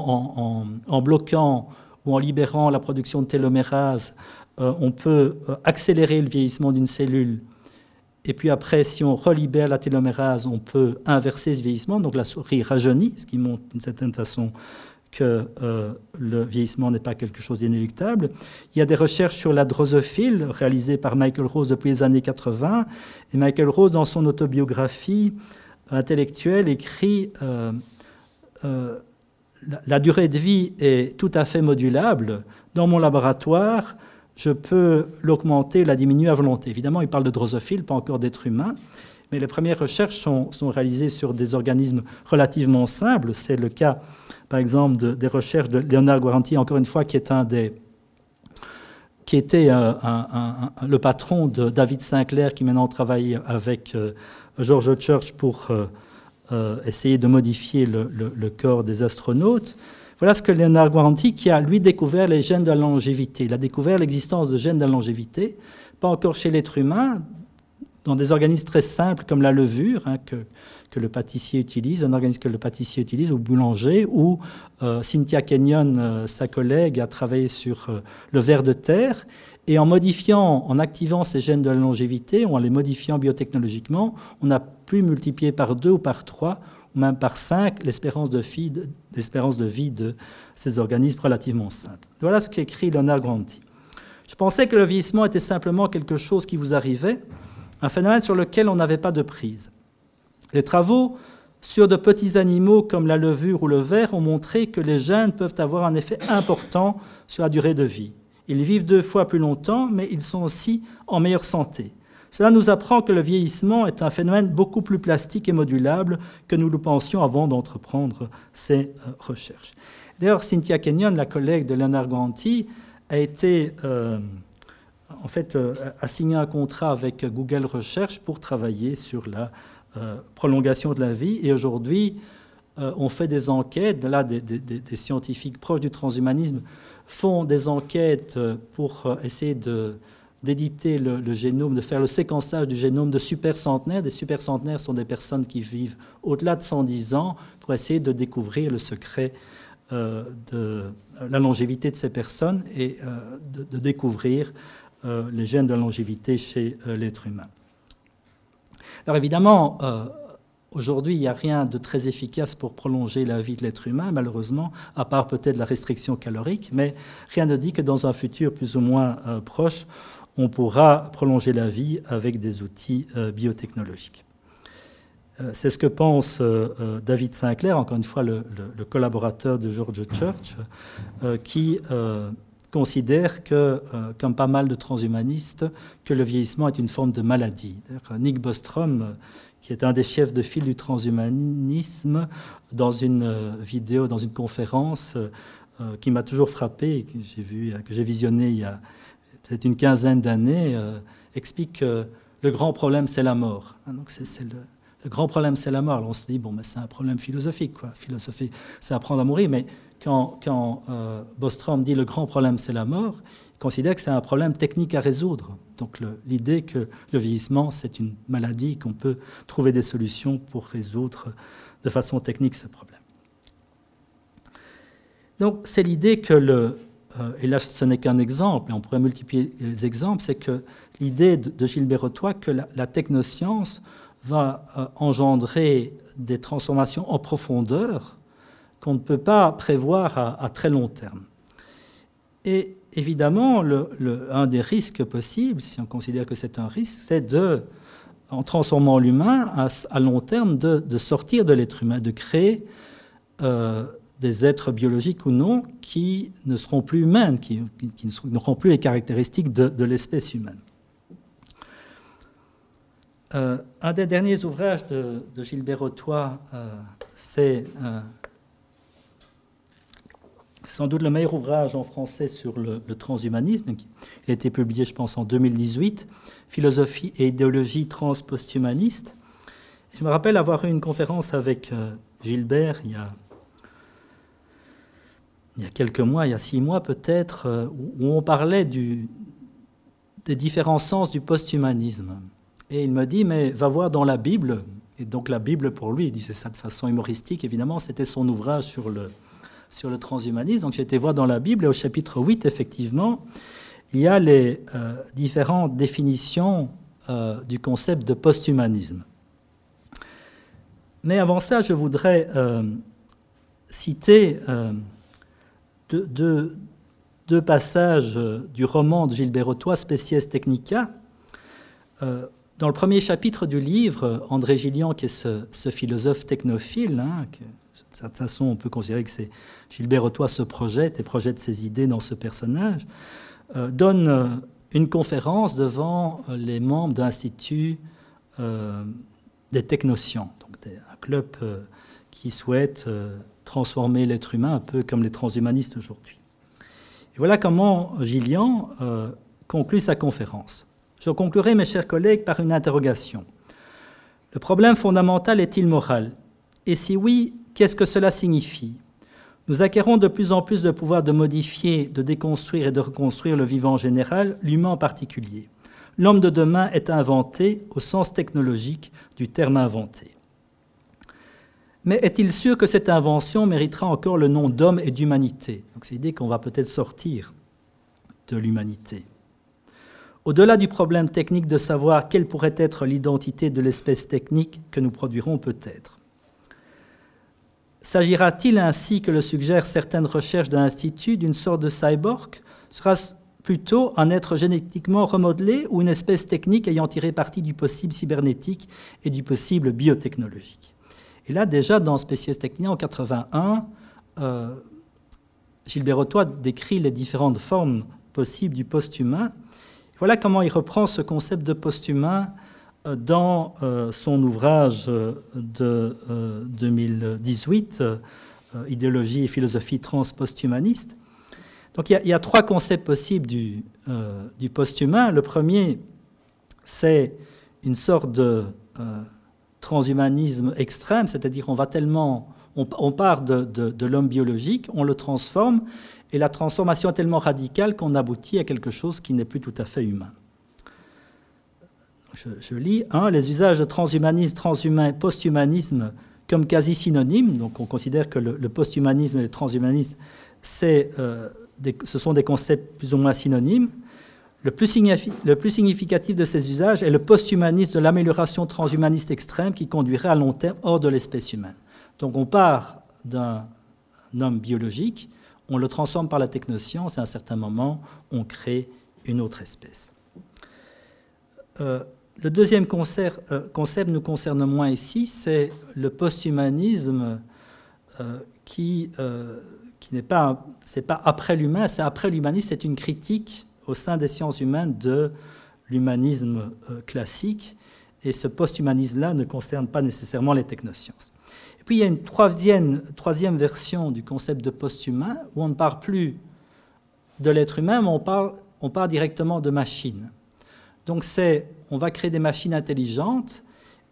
D: en, bloquant ou en libérant la production de télomérase. Euh, on peut euh, accélérer le vieillissement d'une cellule. Et puis après, si on relibère la télomérase, on peut inverser ce vieillissement. Donc la souris rajeunit, ce qui montre d'une certaine façon que euh, le vieillissement n'est pas quelque chose d'inéluctable. Il y a des recherches sur la drosophile réalisées par Michael Rose depuis les années 80. Et Michael Rose, dans son autobiographie intellectuelle, écrit euh, euh, la, durée de vie est tout à fait modulable. Dans mon laboratoire, je peux l'augmenter, la diminuer à volonté. Évidemment, il parle de drosophile, pas encore d'être humain. Mais les premières recherches sont, réalisées sur des organismes relativement simples. C'est le cas par exemple, des recherches de Leonard Guaranti, encore une fois, qui est un des qui était le patron de David Sinclair, qui maintenant travaille avec euh, George Church pour euh, euh, essayer de modifier le, corps des astronautes. Voilà ce que Leonard Guaranti, qui a lui découvert les gènes de la longévité. Il a découvert l'existence de gènes de la longévité, pas encore chez l'être humain, dans des organismes très simples comme la levure, hein, que, le pâtissier utilise, un organisme que le pâtissier utilise, ou boulanger, ou euh, Cynthia Kenyon, euh, sa collègue, a travaillé sur euh, le ver de terre. Et en modifiant, en activant ces gènes de la longévité, ou en les modifiant biotechnologiquement, on a pu multiplier par deux ou par trois, ou même par cinq, l'espérance de, vie de, ces organismes relativement simples. Voilà ce qu'écrit Leonard Granti. Je pensais que le vieillissement était simplement quelque chose qui vous arrivait, un phénomène sur lequel on n'avait pas de prise. Les travaux sur de petits animaux comme la levure ou le ver ont montré que les gènes peuvent avoir un effet important sur la durée de vie. Ils vivent deux fois plus longtemps, mais ils sont aussi en meilleure santé. Cela nous apprend que le vieillissement est un phénomène beaucoup plus plastique et modulable que nous le pensions avant d'entreprendre ces euh, recherches. D'ailleurs, Cynthia Kenyon, la collègue de Leonard Ganti, a été euh, en fait euh, a signé un contrat avec Google Research pour travailler sur la euh, prolongation de la vie. Et aujourd'hui, euh, on fait des enquêtes, là, des, scientifiques proches du transhumanisme font des enquêtes pour essayer d'éditer le, génome, de faire le séquençage du génome de super centenaires. Des super centenaires sont des personnes qui vivent au-delà de 110 ans pour essayer de découvrir le secret de la longévité de ces personnes et de, découvrir les gènes de longévité chez l'être humain. Alors évidemment, euh, aujourd'hui, il n'y a rien de très efficace pour prolonger la vie de l'être humain, malheureusement, à part peut-être la restriction calorique, mais rien ne dit que dans un futur plus ou moins euh, proche, on pourra prolonger la vie avec des outils euh, biotechnologiques. C'est ce que pense David Sinclair, encore une fois le, collaborateur de George Church, qui considère que, euh, comme pas mal de transhumanistes, que le vieillissement est une forme de maladie. Nick Bostrom, euh, qui est un des chefs de file du transhumanisme, dans une euh, vidéo, dans une conférence qui m'a toujours frappé, que j'ai vu, que j'ai visionné il y a peut-être une quinzaine d'années, explique que le grand problème c'est la mort. Hein, donc c'est, le, grand problème c'est la mort. On se dit bon, mais c'est un problème philosophique, quoi. Philosophie, c'est apprendre à mourir, mais quand, euh, Bostrom dit le grand problème c'est la mort, il considère que c'est un problème technique à résoudre. Donc l'idée que le vieillissement c'est une maladie, qu'on peut trouver des solutions pour résoudre de façon technique ce problème. Donc c'est l'idée que le, euh, et là ce n'est qu'un exemple, et on pourrait multiplier les exemples, c'est que l'idée de, Gilbert Rotois que la, technoscience va euh, engendrer des transformations en profondeur qu'on ne peut pas prévoir à, très long terme. Et évidemment, un des risques possibles, si on considère que c'est un risque, c'est de, en transformant l'humain à, long terme, de, sortir de l'être humain, de créer euh, des êtres biologiques ou non qui ne seront plus humains, qui, n'auront plus les caractéristiques de, l'espèce humaine. Euh, un des derniers ouvrages de, Gilbert Rotois, euh, c'est C'est sans doute le meilleur ouvrage en français sur le, transhumanisme. Il a été publié, je pense, en 2018, Philosophie et idéologie transposthumaniste. Je me rappelle avoir eu une conférence avec euh, Gilbert il y a, il y a quelques mois, il y a six mois peut-être, euh, où on parlait des différents sens du posthumanisme. Et il me dit, mais va voir dans la Bible. Et donc la Bible, pour lui, il disait ça de façon humoristique, évidemment, c'était son ouvrage sur le, sur le transhumanisme. Donc j'ai été voir dans la Bible, et au chapitre 8, effectivement, il y a les euh, différentes définitions euh, du concept de posthumanisme. Mais avant ça, je voudrais euh, citer deux, passages du roman de Gilbert Autois, Species Technica. Dans le premier chapitre du livre, André Gillian, qui est ce, philosophe technophile, hein, de certaine façon on peut considérer que c'est Gilbert Autois se projette et projette ses idées dans ce personnage, euh, donne euh, une conférence devant euh, les membres d'un institut des technosciences, donc un club qui souhaite transformer l'être humain un peu comme les transhumanistes aujourd'hui. Et voilà comment Gillian conclut sa conférence. Je conclurai, mes chers collègues, par une interrogation. Le problème fondamental est-il moral? Et si oui, qu'est-ce que cela signifie? Nous acquérons de plus en plus de pouvoir de modifier, de déconstruire et de reconstruire le vivant en général, l'humain en particulier. L'homme de demain est inventé au sens technologique du terme inventé. Mais est-il sûr que cette invention méritera encore le nom d'homme et d'humanité? Donc c'est l'idée qu'on va peut-être sortir de l'humanité. Au-delà du problème technique de savoir quelle pourrait être l'identité de l'espèce technique que nous produirons peut-être. S'agira-t-il ainsi que le suggèrent certaines recherches de l'Institut d'une sorte de cyborg? Sera plutôt un être génétiquement remodelé ou une espèce technique ayant tiré parti du possible cybernétique et du possible biotechnologique? Et là, déjà, dans Species Technica en 81, euh, Gilbert Autois décrit les différentes formes possibles du post-humain. Voilà comment il reprend ce concept de post-humain dans euh, son ouvrage euh, de 2018, Idéologie et philosophie trans-post-humaniste. Donc il y, a, trois concepts possibles du, du post-humain. Le premier, c'est une sorte de transhumanisme extrême, c'est-à-dire on va tellement, on, part de, de l'homme biologique, on le transforme, et la transformation est tellement radicale qu'on aboutit à quelque chose qui n'est plus tout à fait humain. Je, lis un, les usages de transhumanisme, transhumain posthumanisme comme quasi synonymes. Donc on considère que le, posthumanisme et le transhumanisme, euh, ce sont des concepts plus ou moins synonymes. Le plus, le plus, significatif de ces usages est le posthumanisme de l'amélioration transhumaniste extrême qui conduirait à long terme hors de l'espèce humaine. Donc on part d'un homme biologique on le transforme par la technoscience et à un certain moment, on crée une autre espèce. Euh, le deuxième euh, concept, nous concerne moins ici, c'est le posthumanisme euh, qui, qui n'est pas, après l'humain, c'est après l'humanisme, c'est une critique au sein des sciences humaines de l'humanisme classique. Et ce posthumanisme-là ne concerne pas nécessairement les technosciences puis il y a une troisième, version du concept de post-humain où on ne parle plus de l'être humain, mais on parle, on parle directement de machines. Donc c'est, on va créer des machines intelligentes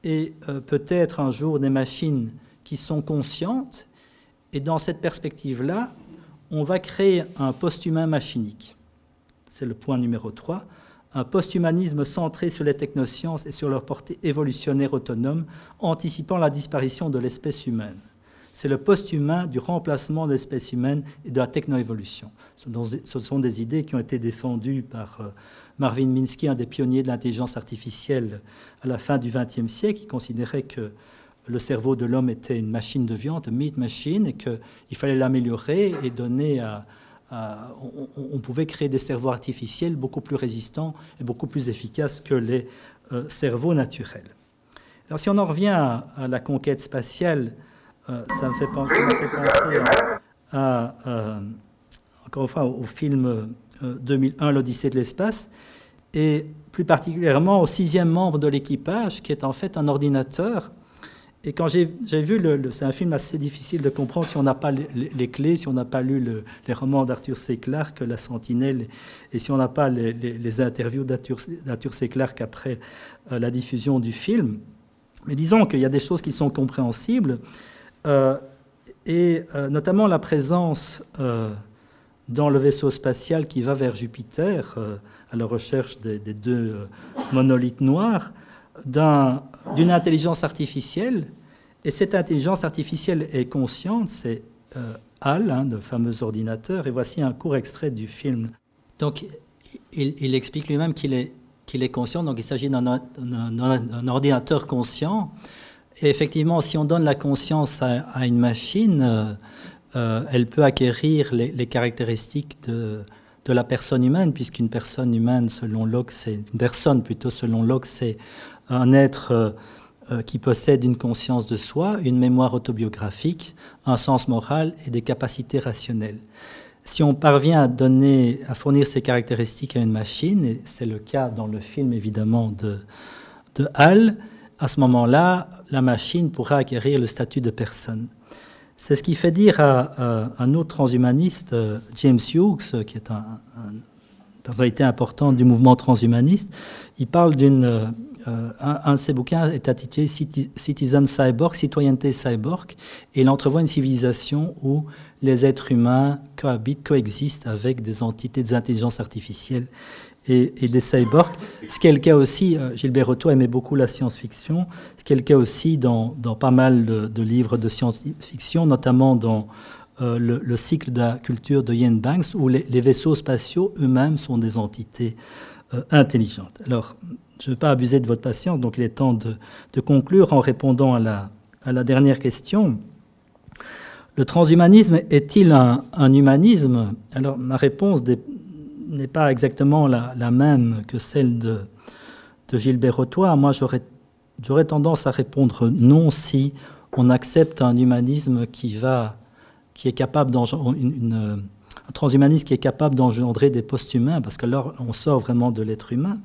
D: et euh, peut-être un jour des machines qui sont conscientes. Et dans cette perspective-là, on va créer un post-humain machinique. C'est le point numéro 3 un post-humanisme centré sur les technosciences et sur leur portée évolutionnaire autonome, anticipant la disparition de l'espèce humaine. C'est le post-humain du remplacement de l'espèce humaine et de la technoévolution. Ce sont des idées qui ont été défendues par euh, Marvin Minsky, un des pionniers de l'intelligence artificielle à la fin du XXe siècle, qui considérait que le cerveau de l'homme était une machine de viande, meat machine, et qu'il fallait l'améliorer et donner à, on, pouvait créer des cerveaux artificiels beaucoup plus résistants et beaucoup plus efficaces que les euh, cerveaux naturels. Alors si on en revient à, la conquête spatiale, euh, ça me fait penser, à, encore une fois au film 2001, l'Odyssée de l'espace, et plus particulièrement au sixième membre de l'équipage, qui est en fait un ordinateur et quand j'ai vu, le, c'est un film assez difficile de comprendre si on n'a pas les, clés, si on n'a pas lu les romans d'Arthur C. Clarke, La Sentinelle, et si on n'a pas les, interviews d'Arthur C. Clarke après euh, la diffusion du film. Mais disons qu'il y a des choses qui sont compréhensibles, euh, et euh, notamment la présence dans le vaisseau spatial qui va vers Jupiter, à la recherche des, deux monolithes noirs, d'une intelligence artificielle. Et cette intelligence artificielle est consciente, c'est euh, HAL, hein, le fameux ordinateur. Et voici un court extrait du film. Donc, il, explique lui-même qu'il est, qu'il est conscient, donc il s'agit d'un ordinateur conscient. Et effectivement, si on donne la conscience à, une machine, euh, euh, elle peut acquérir les, caractéristiques de, la personne humaine, puisqu'une personne humaine, selon Locke, c'est une personne plutôt selon Locke, c'est un être euh, qui possède une conscience de soi, une mémoire autobiographique, un sens moral et des capacités rationnelles. Si on parvient à donner, à fournir ces caractéristiques à une machine, et c'est le cas dans le film évidemment de, de Hall, à ce moment-là, la machine pourra acquérir le statut de personne. C'est ce qui fait dire à, un autre transhumaniste, euh, James Hughes, qui est un, un personnalité importante du mouvement transhumaniste, il parle d'une euh, un, de ses bouquins est intitulé Citizen Cyborg, Citoyenneté Cyborg, et il entrevoit une civilisation où les êtres humains cohabitent, coexistent avec des entités, des intelligences artificielles et, des cyborgs. Ce qui est le cas aussi, euh, Gilbert Otto aimait beaucoup la science-fiction, ce qui est le cas aussi dans, pas mal de, livres de science-fiction, notamment dans euh, le, cycle de la culture de Ian Banks, où les, vaisseaux spatiaux eux-mêmes sont des entités intelligentes. Alors, je ne veux pas abuser de votre patience, donc il est temps de, conclure en répondant à la, dernière question. Le transhumanisme est-il un, humanisme? Alors ma réponse n'est pas exactement la, même que celle de, de Gilbert Rotois. Moi, j'aurais tendance à répondre non si on accepte un humanisme qui va, qui est capable d'engendrer un transhumanisme qui est capable d'engendrer des post-humains, parce que là, on sort vraiment de l'être humain.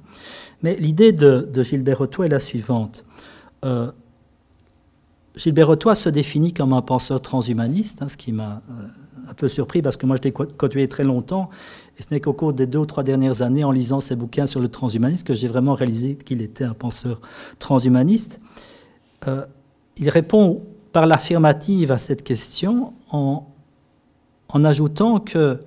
D: Mais l'idée de, Gilbert Rotois est la suivante. Euh, Gilbert Rotois se définit comme un penseur transhumaniste, hein, ce qui m'a euh, un peu surpris parce que moi je l'ai côtoyé très longtemps et ce n'est qu'au cours des deux ou trois dernières années en lisant ses bouquins sur le transhumanisme que j'ai vraiment réalisé qu'il était un penseur transhumaniste. Euh, il répond par l'affirmative à cette question en, en ajoutant que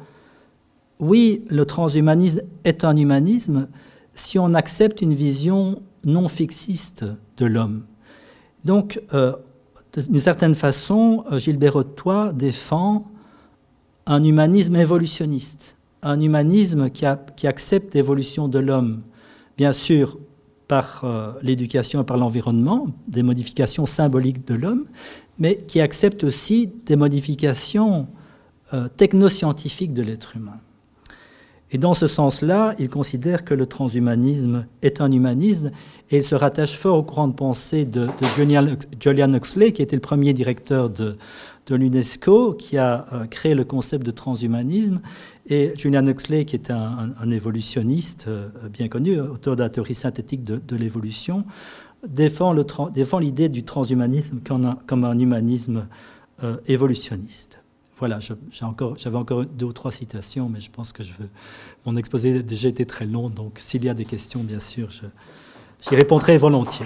D: oui, le transhumanisme est un humanisme, si on accepte une vision non fixiste de l'homme. Donc, euh, d'une certaine façon, euh, Gilbert Rotois défend un humanisme évolutionniste, un humanisme qui, accepte l'évolution de l'homme, bien sûr par euh, l'éducation et par l'environnement, des modifications symboliques de l'homme, mais qui accepte aussi des modifications technoscientifiques de l'être humain. Et dans ce sens-là, il considère que le transhumanisme est un humanisme et il se rattache fort au courant de pensée de, Julian Huxley, qui était le premier directeur de, l'UNESCO, qui a euh, créé le concept de transhumanisme. Et Julian Huxley, qui était un, évolutionniste euh, bien connu, auteur de la théorie synthétique de, l'évolution, défend l'idée du transhumanisme comme un, humanisme euh, évolutionniste. Voilà, j'avais encore, deux ou trois citations, mais je pense que je mon exposé a déjà été très long, donc s'il y a des questions, bien sûr, j'y répondrai volontiers.